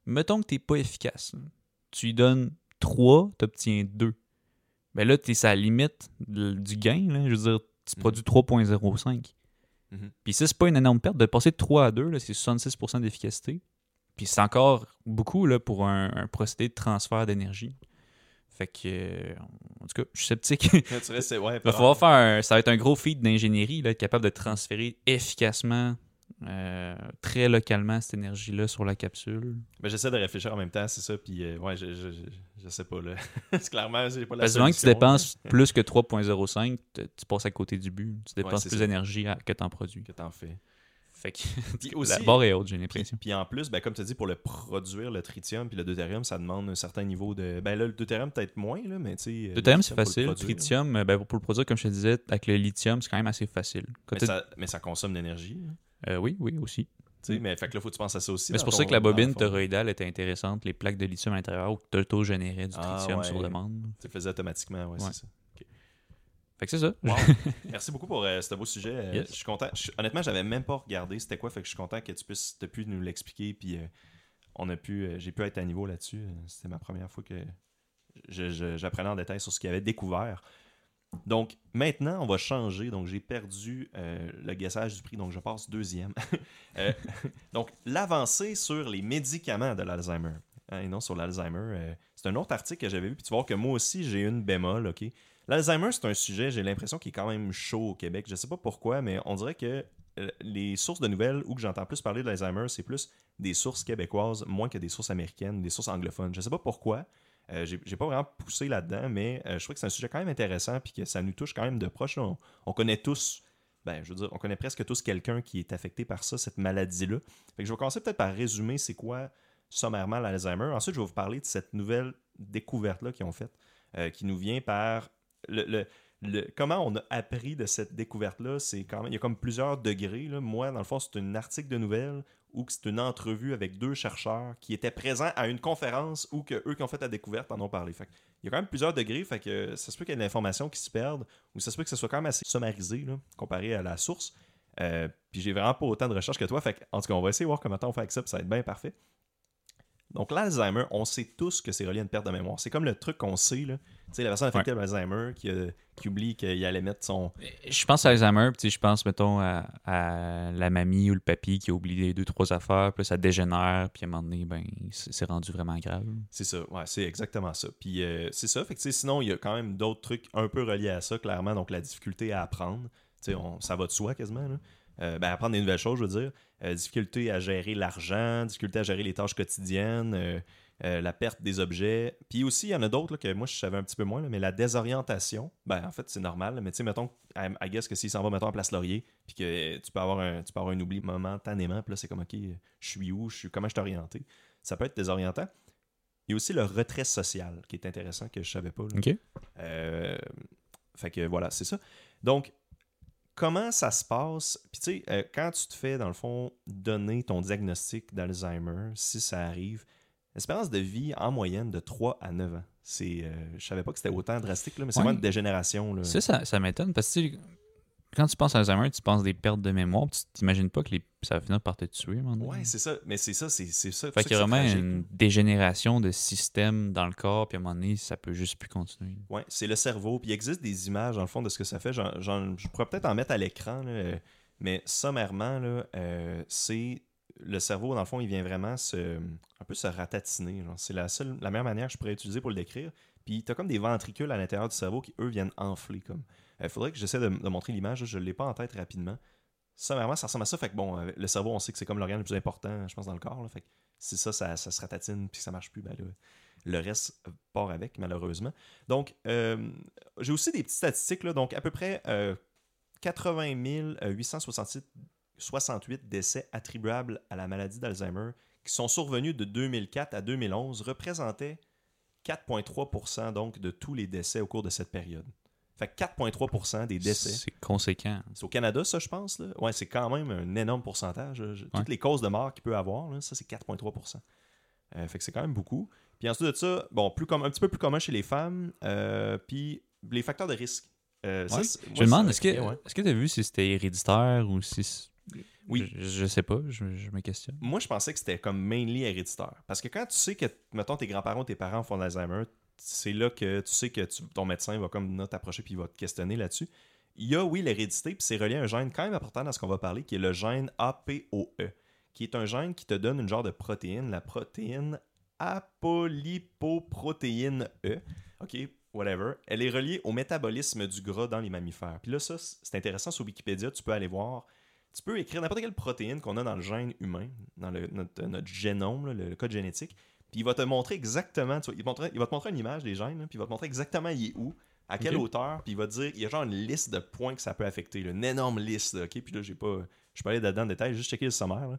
Mettons que tu n'es pas efficace. Tu lui donnes 3, tu obtiens 2. Ben là, tu es à la limite du gain. là. Je veux dire, tu Mhm. produis 3.05. Mhm. Puis ça, c'est pas une énorme perte. De passer de 3 à 2, là, c'est 66% d'efficacité. Puis c'est encore beaucoup là, pour un, un procédé de transfert d'énergie. Fait que, euh, en tout cas, je suis sceptique. Il Tu restes- ouais, va falloir faire un- ça va être un gros feat d'ingénierie, être capable de transférer efficacement, euh, très localement, cette énergie-là sur la capsule. Ben, j'essaie de réfléchir en même temps, c'est ça. Puis, euh, ouais, je, je, je, je sais pas, là. clairement, j'ai pas la Parce moment que tu solution, dépenses plus que 3.05, tu tu passes à côté du but. Tu dépenses plus d'énergie que tu en produis. que t'en fais. Fait que Puis la aussi, barre est haute, j'ai puis, l'impression. puis en plus, ben, comme tu dis, pour le produire, le tritium puis le deutérium, ça demande un certain niveau de. Ben là, le deutérium, peut-être moins, là, mais tu sais. Le le deutérium, c'est facile. Le tritium, euh, ben, pour le produire, comme je te disais, avec le lithium, c'est quand même assez facile. Mais ça, mais ça consomme de l'énergie. Euh, oui, oui, aussi. Tu sais, mais fait que là, faut que tu penses à ça aussi. Mais c'est pour ça que la bobine toroïdale était intéressante, les plaques de lithium à l'intérieur, où tu générais du Ah, tritium ouais. sur demande. Tu le faisais automatiquement, ouais, Ouais. c'est ça. Fait que c'est ça. Wow. Merci beaucoup pour euh, ce beau sujet. Euh, Yes. Je suis content. Je- honnêtement, j'avais même pas regardé c'était quoi, fait que je suis content que tu puisses pu nous l'expliquer. Puis euh, on a pu, j'ai pu être à niveau là-dessus. C'était ma première fois que j'apprenais en détail sur ce qu'il avait découvert. Donc maintenant, on va changer. Donc j'ai perdu euh, le gassage du prix, donc je passe deuxième. Euh, donc l'avancée sur les médicaments de l'Alzheimer. hein, et non sur l'Alzheimer. euh, c'est un autre article que j'avais vu, puis tu voir que moi aussi j'ai une bémol? L'Alzheimer, c'est un sujet, j'ai l'impression, qui est quand même chaud au Québec. Je sais pas pourquoi, mais on dirait que les sources de nouvelles où que j'entends plus parler de l'Alzheimer, c'est plus des sources québécoises, moins que des sources américaines, des sources anglophones. Je sais pas pourquoi. Euh, j'ai pas vraiment poussé là-dedans, mais euh, je trouve que c'est un sujet quand même intéressant puis que ça nous touche quand même de proche. on connaît tous, ben, je veux dire, on connaît presque tous quelqu'un qui est affecté par ça, cette maladie-là. Fait que je vais commencer peut-être par résumer c'est quoi sommairement l'Alzheimer. Ensuite, je vais vous parler de cette nouvelle découverte-là qu'ils ont faite, euh, qui nous vient par le, le- le- comment on a appris de cette découverte-là. C'est quand même, il y a comme plusieurs degrés. là. Moi, dans le fond, c'est un article de nouvelles ou que c'est une entrevue avec deux chercheurs qui étaient présents à une conférence où que eux qui ont fait la découverte en ont parlé. Fait il y a quand même plusieurs degrés, fait ça se peut qu'il y ait de l'information qui se perde ou ça se peut que ce soit quand même assez sommarisé comparé à la source. Euh, puis j'ai vraiment pas autant de recherches que toi, fait que, en tout cas, on va essayer de voir comment on fait avec ça, ça va être bien parfait. Donc l'Alzheimer, on sait tous que c'est relié à une perte de mémoire. C'est comme le truc qu'on sait, là. Tu sais, la personne affectée par l'Alzheimer qui, a- qui oublie qu'il allait mettre son, Je pense à Alzheimer, puis je pense, mettons, à, à la mamie ou le papy qui a oublié deux, trois affaires, puis ça dégénère, puis à un moment donné, ben, c'est rendu vraiment grave. C'est ça, ouais, c'est exactement ça. Puis euh, c'est ça, fait que sinon, il y a quand même d'autres trucs un peu reliés à ça, clairement. Donc la difficulté à apprendre, tu sais, ça va de soi quasiment. Là. Euh, ben, apprendre des nouvelles choses, je veux dire. Euh, difficulté à gérer l'argent, difficulté à gérer les tâches quotidiennes, euh, euh, la perte des objets. Puis aussi, il y en a d'autres que moi, je savais un petit peu moins, là, mais la désorientation, ben en fait, c'est normal. mais tu sais, mettons, I, I guess que s'il s'en va, mettons, en place Laurier, puis que tu peux avoir un, tu peux avoir un oubli momentanément, puis là, c'est comme, OK, je suis où, je suis, comment je suis orienté? Ça peut être désorientant. Il y a aussi le retrait social qui est intéressant que je savais pas. là. OK? Euh, fait que voilà, c'est ça. Donc, comment ça se passe? Puis tu sais, euh, quand tu te fais, dans le fond, donner ton diagnostic d'Alzheimer, si ça arrive, espérance de vie en moyenne de 3 à 9 ans. C'est, euh, je savais pas que c'était autant drastique, là, mais c'est vraiment une dégénération. Là. Ça, ça, ça m'étonne parce que tu sais, quand tu penses à Alzheimer, tu penses des pertes de mémoire, tu t'imagines pas que les... ça va finir par te tuer. Ouais, c'est ça. Mais c'est ça, c'est, ça. Fait qu'il y a vraiment tragique, une dégénération de système dans le corps, puis à un moment donné, ça peut juste plus continuer. Ouais, c'est le cerveau. Puis il existe des images, dans le fond, de ce que ça fait. J'en- j'en- je pourrais peut-être en mettre à l'écran, euh, mais sommairement, là, euh, c'est le cerveau, dans le fond, il vient vraiment se, un peu se ratatiner. C'est la seule, la meilleure manière que je pourrais utiliser pour le décrire. Puis tu as comme des ventricules à l'intérieur du cerveau qui, eux, viennent enfler. comme. Il faudrait que j'essaie de, montrer l'image. Je ne l'ai pas en tête rapidement. Sommairement, ça ressemble à ça. Fait que bon, euh, le cerveau, on sait que c'est comme l'organe le plus important, je pense, dans le corps. Fait que si ça, ça, se ratatine puis que ça marche plus, ben le reste part avec, malheureusement. Donc, euh, j'ai aussi des petites statistiques. Donc, à peu près euh, 80 868 68 décès attribuables à la maladie d'Alzheimer qui sont survenus de 2004 à 2011 représentaient 4,3 donc de tous les décès au cours de cette période. Fait que 4,3% des décès. C'est conséquent. C'est au Canada, ça, je pense. Là. Ouais, c'est quand même un énorme pourcentage. Ouais. Toutes les causes de mort qu'il peut avoir, là, ça, c'est 4,3% Euh, Fait que c'est quand même beaucoup. Puis ensuite de ça, bon, plus comme, un petit peu plus commun chez les femmes. euh, puis les facteurs de risque. Euh, ça, Je me demande, est-ce que ouais. tu as vu si c'était héréditaire ou si. c'est- Oui. Je, je sais pas, je, je me questionne. Moi, je pensais que c'était comme mainly héréditaire. Parce que quand tu sais que, mettons, tes grands-parents ou tes parents font de l'Alzheimer, c'est là que tu sais que ton médecin va comme t'approcher puis il va te questionner là-dessus. Il y a, oui, l'hérédité, puis c'est relié à un gène quand même important dans ce qu'on va parler, qui est le gène APOE, qui est un gène qui te donne une genre de protéine, la protéine apolipoprotéine E. OK, whatever. Elle est reliée au métabolisme du gras dans les mammifères. Puis là, ça, c'est intéressant sur Wikipédia, tu peux aller voir. Tu peux écrire n'importe quelle protéine qu'on a dans le gène humain, dans notre, génome, le code génétique. Puis il va te montrer exactement, tu vois, il, va te montrer- il va te montrer une image des gènes, là, puis il va te montrer exactement il est où, à quelle hauteur, puis il va te dire, il y a genre une liste de points que ça peut affecter, là, une énorme liste, là, ok? Puis là, j'ai pas, je peux aller là-dedans en détail, juste checker le sommaire, là.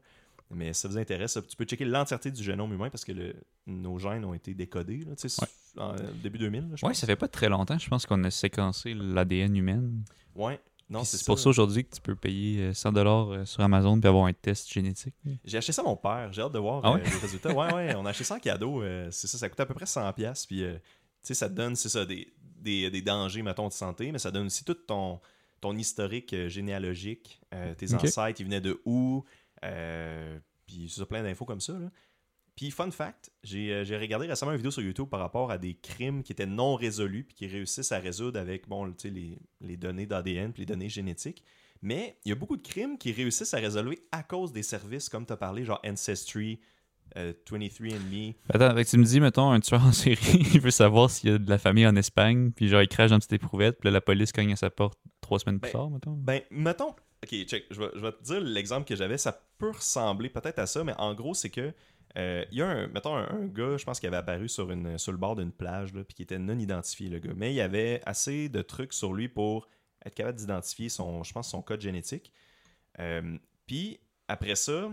Mais si ça vous intéresse, tu peux checker l'entièreté du génome humain parce que le- nos gènes ont été décodés, là, tu sais, Ouais. en début 2000, là, je Ouais, pense. ça fait pas très longtemps, je pense qu'on a séquencé l'ADN humain. Ouais. Non, c'est pour ça. ça aujourd'hui que tu peux payer euh, 100$ euh, sur Amazon puis avoir un test génétique. J'ai acheté ça à mon père. J'ai hâte de voir Ah euh, les résultats. Ouais, ouais, on a acheté ça en cadeau. euh, c'est ça, ça coûte à peu près 100$. Puis, euh, tu sais, ça te donne, c'est ça, des, des, des dangers, mettons, de santé, mais ça donne aussi tout ton, ton historique euh, généalogique, euh, tes Ok. ancêtres, ils venaient de où, euh, puis c'est ça, plein d'infos comme ça. là. Puis, fun fact, j'ai euh, j'ai regardé récemment une vidéo sur YouTube par rapport à des crimes qui étaient non résolus, puis qui réussissent à résoudre avec bon, tu sais, les, les données d'ADN, puis les données génétiques. Mais il y a beaucoup de crimes qui réussissent à résolver à cause des services, comme tu as parlé, genre Ancestry, euh, 23andMe. Attends, que tu me dis, mettons, un tueur en série, il veut savoir s'il y a de la famille en Espagne, puis genre, il crache dans une petite éprouvette, puis là, la police cogne à sa porte trois semaines plus Ben, tard, mettons. Ben, mettons. Ok, check. Je vais, je vais te dire l'exemple que j'avais. Ça peut ressembler peut-être à ça, mais en gros, c'est que. Euh, Il y a un, mettons, un, un gars, je pense qu'il avait apparu sur, une, sur le bord d'une plage, là, puis qui était non identifié, le gars. Mais il y avait assez de trucs sur lui pour être capable d'identifier son, je pense, son code génétique. Euh, puis, après ça,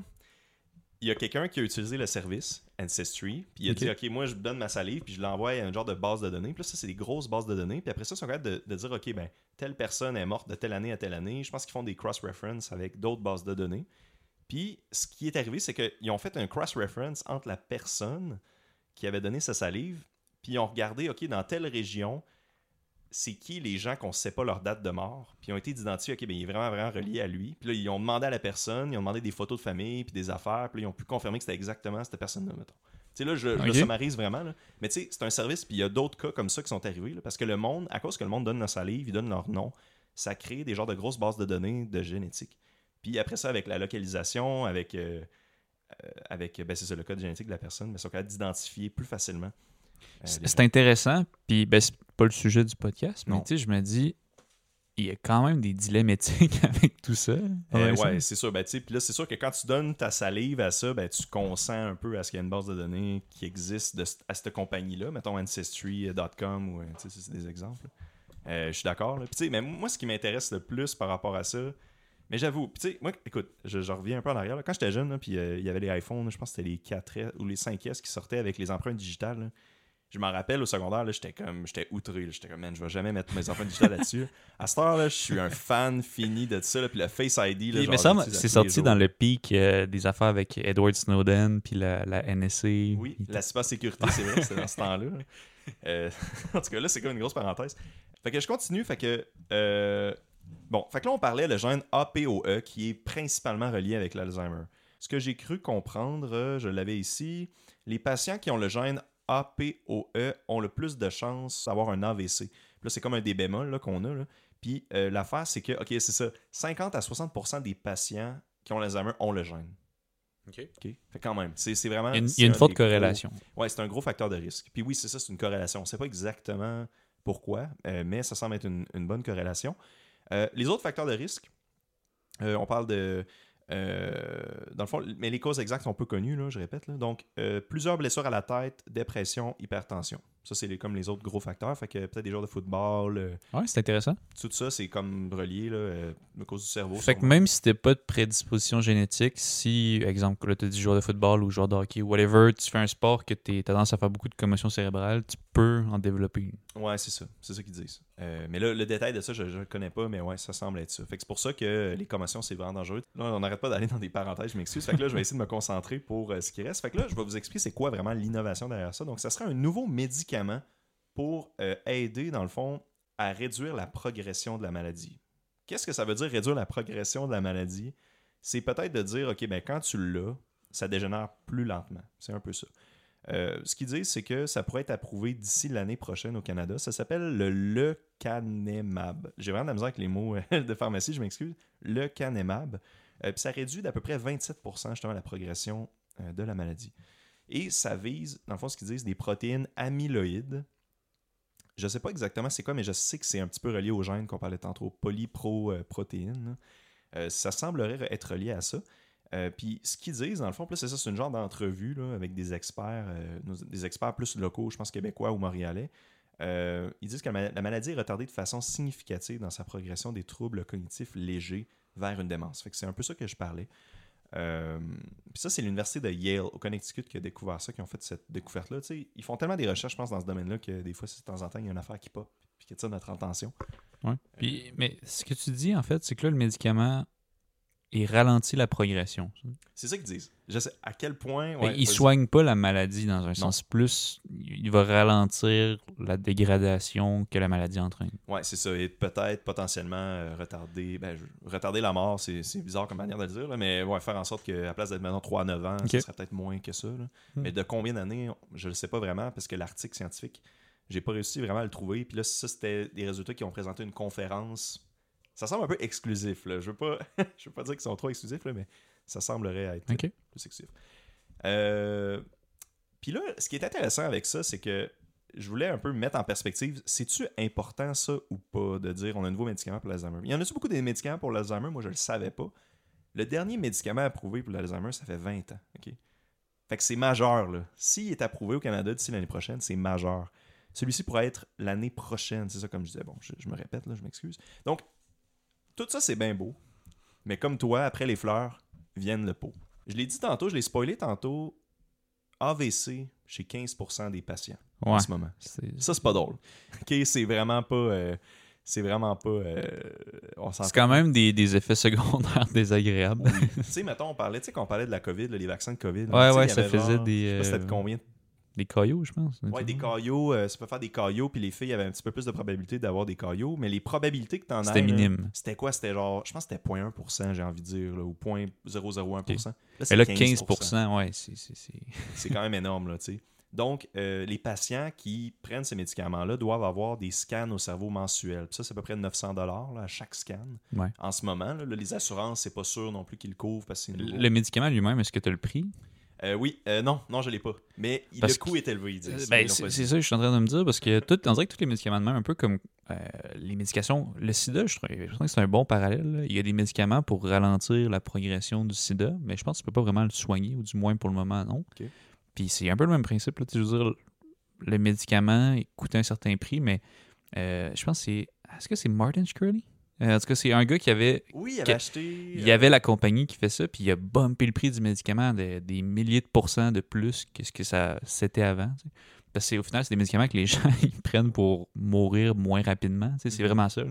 il y a quelqu'un qui a utilisé le service Ancestry, puis il a dit Ok, moi je donne ma salive, puis je l'envoie à un genre de base de données. Puis là, ça, c'est des grosses bases de données. Puis après ça, ils sont capables de, de dire Ok, ben, telle personne est morte de telle année à telle année. Je pense qu'ils font des cross-reference avec d'autres bases de données. Puis ce qui est arrivé, c'est qu'ils ont fait un cross-reference entre la personne qui avait donné sa salive, puis ils ont regardé Ok, dans telle région, c'est qui les gens qu'on ne sait pas leur date de mort, puis ils ont été identifiés, ok, ben, il est vraiment, vraiment relié à lui. Puis là, ils ont demandé à la personne, ils ont demandé des photos de famille, puis des affaires, puis là, ils ont pu confirmer que c'était exactement cette personne-là, mettons. Tu sais, là, je, je le Ok. sommarise vraiment, là. mais tu sais, c'est un service, puis il y a d'autres cas comme ça qui sont arrivés, là, parce que le monde, à cause que le monde donne leur salive, ils donnent leur nom, ça crée des genres de grosses bases de données de génétique. Puis après ça, avec la localisation, avec, euh, euh, avec ben, c'est ça, le code génétique de la personne, mais ils sont capables d'identifier plus facilement. euh, C'est intéressant, puis ben, c'est pas le sujet du podcast, mais Non. tu sais, je me dis, il y a quand même des dilemmes éthiques avec tout ça. Euh, Ouais, c'est sûr. Ben, puis là, c'est sûr que quand tu donnes ta salive à ça, ben, tu consens un peu à ce qu'il y a une base de données qui existe de, à cette compagnie-là, mettons Ancestry.com ou c'est des exemples. Euh, je suis d'accord. mais moi, ce qui m'intéresse le plus par rapport à ça, mais j'avoue, tu sais, moi, écoute, je, je reviens un peu en arrière. là. Quand j'étais jeune, puis euh, il y avait les iPhones, je pense que c'était les 4S ou les 5S qui sortaient avec les empreintes digitales. là. Je m'en rappelle au secondaire, j'étais comme, j'étais outré. J'étais comme, man, je vais jamais mettre mes empreintes digitales là-dessus. À cette heure, là, je suis un fan fini de ça. là, puis le Face ID, là, Puis, genre, mais ça, c'est sorti dans le pic euh, des affaires avec Edward Snowden, puis la, la NSA. Oui, la cybersécurité, c'est vrai, c'est dans ce temps-là. là. Euh, en tout cas, là, c'est comme une grosse parenthèse. Fait que je continue, fait que... euh, bon, fait que là, on parlait le gène APOE, qui est principalement relié avec l'Alzheimer. Ce que j'ai cru comprendre, euh, je l'avais ici, les patients qui ont le gène APOE ont le plus de chances d'avoir un AVC. Puis là, c'est comme un des bémols qu'on a. là. Puis euh, l'affaire, c'est que, OK, c'est ça, 50 à 60% des patients qui ont l'Alzheimer ont le gène. OK. OK? Fait quand même, c'est c'est vraiment... Il y a une, y a forte des gros- corrélation. Ouais, c'est un gros facteur de risque. Puis oui, c'est ça, c'est une corrélation. On ne sait pas exactement pourquoi, euh, mais ça semble être une, une bonne corrélation. Euh, les autres facteurs de risque, euh, on parle de. euh, dans le fond, mais les causes exactes sont peu connues, je répète. Donc, plusieurs blessures à la tête, dépression, hypertension. Ça, c'est les- comme les autres gros facteurs. Fait que peut-être des joueurs de football, euh, Ouais, c'est intéressant. tout ça, c'est comme relié là, euh, à cause du cerveau. Fait que même si t'as pas de prédisposition génétique, si, exemple, là, t'as dit joueur de football ou joueur de hockey, whatever, tu fais un sport que t'as tendance à faire beaucoup de commotion cérébrale, tu peux en développer une. Ouais, c'est ça. C'est ça qu'ils disent. Euh, mais là, le détail de ça, je ne connais pas, mais ouais, ça semble être ça. Fait que c'est pour ça que les commotions, c'est vraiment dangereux. Là, on n'arrête pas d'aller dans des parenthèses, je m'excuse. Fait que là, je vais essayer de me concentrer pour euh, ce qui reste. Fait que là, je vais vous expliquer c'est quoi vraiment l'innovation derrière ça. Donc, ça serait un nouveau médicament pour euh, aider, dans le fond, à réduire la progression de la maladie. Qu'est-ce que ça veut dire réduire la progression de la maladie? C'est peut-être de dire, OK, ben quand tu l'as, ça dégénère plus lentement. C'est un peu ça. Euh, ce qu'ils disent, c'est que ça pourrait être approuvé d'ici l'année prochaine au Canada. Ça s'appelle le lecanemab. J'ai vraiment de la misère avec les mots euh, de pharmacie, je m'excuse. Lecanemab. Euh, puis ça réduit d'à peu près 27% justement la progression de la maladie. Et ça vise, dans le fond, ce qu'ils disent, des protéines amyloïdes. Je ne sais pas exactement c'est quoi, mais je sais que c'est un petit peu relié au gène qu'on parlait tantôt, polyprotéines. là. Euh, ça semblerait être relié à ça. Euh, puis ce qu'ils disent, dans le fond, c'est ça, c'est une genre d'entrevue avec des experts, euh, des experts plus locaux, je pense québécois ou montréalais. Euh, ils disent que la, ma- la maladie est retardée de façon significative dans sa progression des troubles cognitifs légers vers une démence. C'est un peu ça que je parlais. Euh, puis ça, c'est l'université de Yale, au Connecticut, qui a découvert ça, qui ont fait cette découverte-là. Ils font tellement des recherches, je pense, dans ce domaine-là, que des fois, de temps en temps, il y a une affaire qui pop, puis qui attire notre attention. Ouais. Puis, mais ce que tu dis, en fait, c'est que là, le médicament, il ralentit la progression. C'est ça qu'ils disent. Je sais à quel point. Fait Ouais, il soigne pas la maladie dans un sens plus, il va ralentir la dégradation que la maladie entraîne. Ouais, c'est ça. Et peut-être potentiellement euh, retarder. Ben, je- retarder la mort, c'est c'est bizarre comme manière de le dire, là, mais ouais, faire en sorte qu'à la place d'être maintenant 3 à 9 ans, ça serait peut-être moins que ça. là. Hmm. Mais de combien d'années, je le sais pas vraiment, parce que l'article scientifique, j'ai pas réussi vraiment à le trouver. Puis là, ça, c'était des résultats qui ont présenté une conférence. Ça semble un peu exclusif. Là. Je veux pas je veux pas dire qu'ils sont trop exclusifs, là, mais ça semblerait être plus exclusif. Euh, Puis là, ce qui est intéressant avec ça, c'est que je voulais un peu mettre en perspective, c'est-tu important ça ou pas de dire on a un nouveau médicament pour l'Alzheimer? Il y en a-tu beaucoup des médicaments pour l'Alzheimer? Moi, je le savais pas. Le dernier médicament approuvé pour l'Alzheimer, ça fait 20 ans. OK? Fait que c'est majeur, là. S'il est approuvé au Canada d'ici l'année prochaine, c'est majeur. Celui-ci pourrait être l'année prochaine. C'est ça, comme je disais. Bon, je, je me répète, là, je m'excuse. Donc, tout ça, c'est bien beau. Mais comme toi, après les fleurs, viennent le pot. Je l'ai dit tantôt, je l'ai spoilé tantôt. AVC chez 15% des patients Ouais. en ce moment. Ça, c'est pas drôle. OK, c'est vraiment pas. euh, c'est vraiment pas. euh, c'est quand même des, des effets secondaires désagréables. oui. tu sais, mettons, on parlait, tu sais, quand on parlait de la COVID, là, les vaccins de COVID. Ouais, ouais, ça faisait genre, des, Je sais pas de euh, combien. Des caillots, je pense. Ouais, des caillots, euh, ça peut faire des caillots, puis les filles avaient un petit peu plus de probabilité d'avoir des caillots, mais les probabilités que t'en as. C'était minime. C'était quoi? C'était genre, je pense que c'était 0.1%, j'ai envie de dire, là, ou 0.001%. Là, Et c'est là, 15%, ouais, c'est- quand même énorme, là, tu sais. Donc, euh, les patients qui prennent ces médicaments-là doivent avoir des scans au cerveau mensuels. Puis ça, c'est à peu près 900 dollars à chaque scan. Ouais. En ce moment, là, les assurances, c'est pas sûr non plus qu'ils le couvrent parce que. Le médicament lui-même, est-ce que tu as le prix? Euh, oui, euh, non, non, je l'ai pas. Mais il- le coût est élevé, disent. Ben, c'est ça que je suis en train de me dire parce que tout, on dirait que tous les médicaments de même, un peu comme euh, les médications, le sida, je trouve, je trouve que c'est un bon parallèle. là. Il y a des médicaments pour ralentir la progression du sida, mais je pense que tu peux pas vraiment le soigner, ou du moins pour le moment, non. Puis c'est un peu le même principe. Là, je veux dire, le médicament coûte un certain prix, mais euh, je pense que c'est. Est-ce que c'est Martin Shkreli? Euh, en tout cas, c'est un gars qui avait Oui, il avait acheté. il y avait la compagnie qui fait ça, puis il a bumpé le prix du médicament de- des milliers de pourcents de plus que ce que ça c'était avant. tu sais. Parce que c'est- au final, c'est des médicaments que les gens ils prennent pour mourir moins rapidement. tu sais, C'est Mhm. vraiment ça.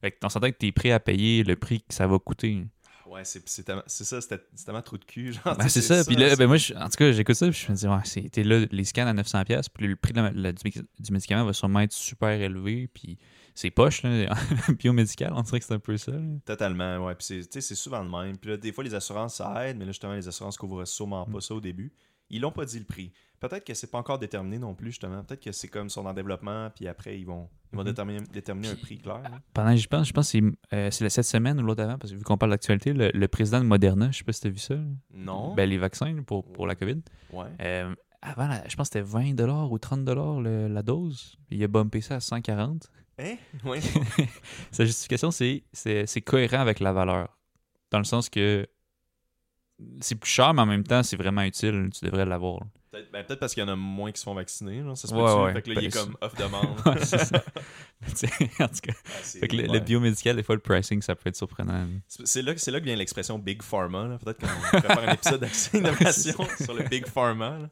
Fait que t'en s'entends que tu es prêt à payer le prix que ça va coûter. Ouais, c'est ça, c'était tellement trop de cul. Genre, Ben, c'est ça. Puis là, ben moi, je- en tout cas, j'écoute ça, puis je me dis, ouais, t'es là, les scans à 900$, puis le prix de la- la- du, du médicament va sûrement être super élevé, puis c'est poche, là, biomédical, on dirait que c'est un peu ça. là. Totalement, ouais. Puis c'est- souvent le même. Puis là, des fois, les assurances, ça aide, mais là, justement, les assurances couvrent sûrement Mm. pas ça au début. Ils l'ont pas dit le prix. Peut-être que c'est pas encore déterminé non plus, justement. Peut-être que c'est comme ils sont en développement, puis après, ils vont, ils vont Mhm. déterminer, déterminer un prix clair. là. Pendant que j'y pense, je pense que c'est euh, c'est la- cette semaine ou l'autre avant, parce que vu qu'on parle d'actualité, le, le président de Moderna, je sais pas si tu as vu ça. Non. Ben, les vaccins pour, pour la COVID. Ouais. Euh, avant, je pense que c'était 20$ ou 30$ le- la dose. Il a bumpé ça à 140. Hein? Ouais. Sa justification, c'est c'est c'est cohérent avec la valeur. Dans le sens que c'est plus cher, mais en même temps, c'est vraiment utile. Tu devrais l'avoir. Peut-être ben, peut-être parce qu'il y en a moins qui se font vacciner. Genre, ça se Ouais, peut ouais. Fait que là, il est comme off-demande. Ouais, c'est ça. Tu sais, en tout cas, Ah, fait que le, biomédical, des fois, le pricing, ça peut être surprenant. C'est c'est là, c'est là que vient l'expression Big Pharma. là. Peut-être qu'on pourrait faire un épisode d'accès innovation sur le Big Pharma. là.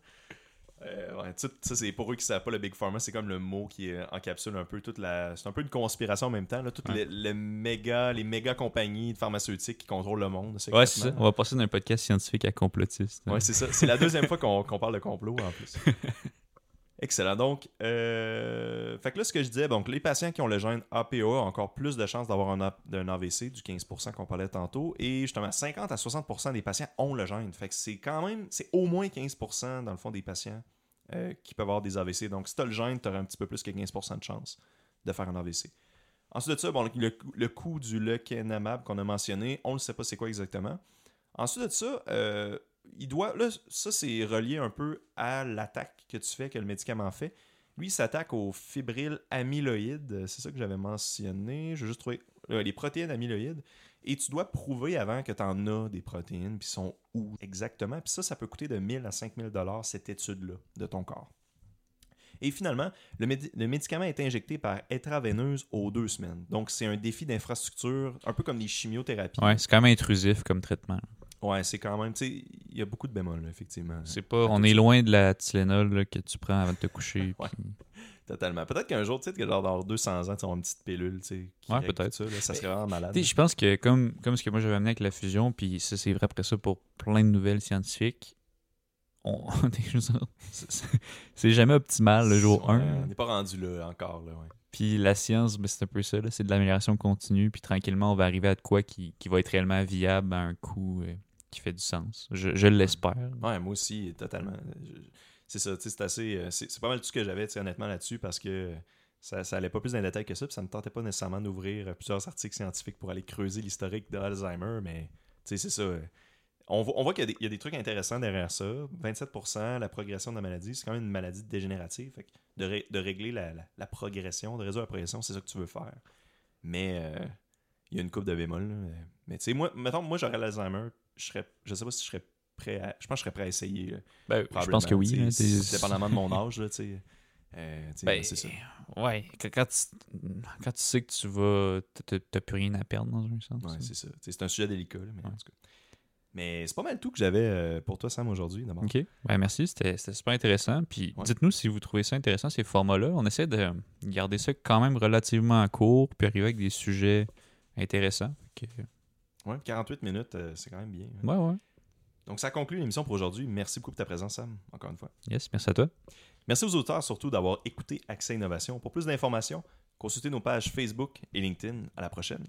Euh, ouais, c'est pour eux qui ne savent pas le Big Pharma, c'est comme le mot qui encapsule un peu toute la. C'est un peu une conspiration en même temps. Là, toutes Ouais. les, les méga, les méga compagnies pharmaceutiques qui contrôlent le monde. Ouais, c'est ça. On va passer d'un podcast scientifique à complotiste. Ouais, c'est ça. C'est la deuxième fois qu'on qu'on parle de complot en plus. Excellent. Donc, euh, fait que là, ce que je disais, donc les patients qui ont le gène APA ont encore plus de chances d'avoir un, AVC, du 15% qu'on parlait tantôt, et justement, 50 à 60% des patients ont le gène. Fait que c'est quand même, c'est au moins 15% dans le fond des patients euh, qui peuvent avoir des AVC. Donc, si tu as le gène, tu auras un petit peu plus que 15% de chance de faire un AVC. Ensuite de ça, bon, le, coût du lecanemab qu'on a mentionné, on ne sait pas c'est quoi exactement. Ensuite de ça, euh, il doit. Là, ça, c'est relié un peu à l'attaque que tu fais, que le médicament fait. Lui, il s'attaque aux fibrilles amyloïdes. C'est ça que j'avais mentionné. Je vais juste trouver euh, les protéines amyloïdes. Et tu dois prouver avant que tu en as des protéines, puis sont où exactement. Puis ça, ça peut coûter de 1000 à 5000 dollars cette étude-là de ton corps. Et finalement, le, médi- le médicament est injecté par intraveineuse aux deux semaines. Donc, c'est un défi d'infrastructure, un peu comme les chimiothérapies. Ouais, c'est quand même intrusif comme traitement. Ouais, c'est quand même, tu sais, il y a beaucoup de bémols, là, effectivement. C'est pas, on est loin de la Tylenol là, que tu prends avant de te coucher. Ouais. puis- Totalement. Peut-être qu'un jour, tu sais, que genre dans 200 ans, tu avoir une petite pilule, tu sais. qui Ouais, peut-être. Ça, là, ça serait vraiment malade. Je pense que comme, comme ce que moi j'avais amené avec la fusion, puis ça c'est vrai après ça pour plein de nouvelles scientifiques, on... c'est- jamais optimal le jour Ouais, 1. On n'est pas rendu là encore, là, ouais. Puis la science, ben, c'est un peu ça, c'est de l'amélioration continue, puis tranquillement on va arriver à de quoi qui, qui va être réellement viable à un coût euh, qui fait du sens. Je, je l'espère. Ouais, moi aussi, totalement. C'est ça, c'est assez. euh, C'est pas mal tout ce que j'avais, honnêtement, là-dessus, parce que ça, ça allait pas plus dans les détails que ça, puis ça me tentait pas nécessairement d'ouvrir euh, plusieurs articles scientifiques pour aller creuser l'historique de Alzheimer, mais c'est ça. On, voit- qu'il y, a des- trucs intéressants derrière ça. 27%, la progression de la maladie, c'est quand même une maladie dégénérative. Fait que de, de régler la, la- la progression, de résoudre la progression, c'est ça que tu veux faire. Mais euh, il y a une coupe de bémol. là. Mais tu sais, moi, mettons, moi j'aurais l'Alzheimer, je serais, je sais pas si je serais prêt à, je pense que je serais prêt à essayer. là. Ben, je pense que oui. Dépendamment de mon âge, là, tu sais. Euh, Ben, c'est ça. Ouais, quand, quand tu, quand tu sais que tu vas. t'as- plus rien à perdre dans un sens. Ouais, c'est ça. C'est un sujet délicat, là, mais Ouais. en tout cas. Mais c'est pas mal tout que j'avais euh, pour toi, Sam, aujourd'hui. d'abord. Ok, ouais, merci, c'était super intéressant. Puis Ouais. dites-nous si vous trouvez ça intéressant, ces formats-là. On essaie de garder ça quand même relativement court, puis arriver avec des sujets intéressants. Ouais, 48 minutes, euh, c'est quand même bien. Ouais, ouais. Donc, ça conclut l'émission pour aujourd'hui. Merci beaucoup pour ta présence, Sam, encore une fois. Yes, merci à toi. Merci aux auteurs surtout d'avoir écouté Accès Innovation. Pour plus d'informations, consultez nos pages Facebook et LinkedIn. À la prochaine.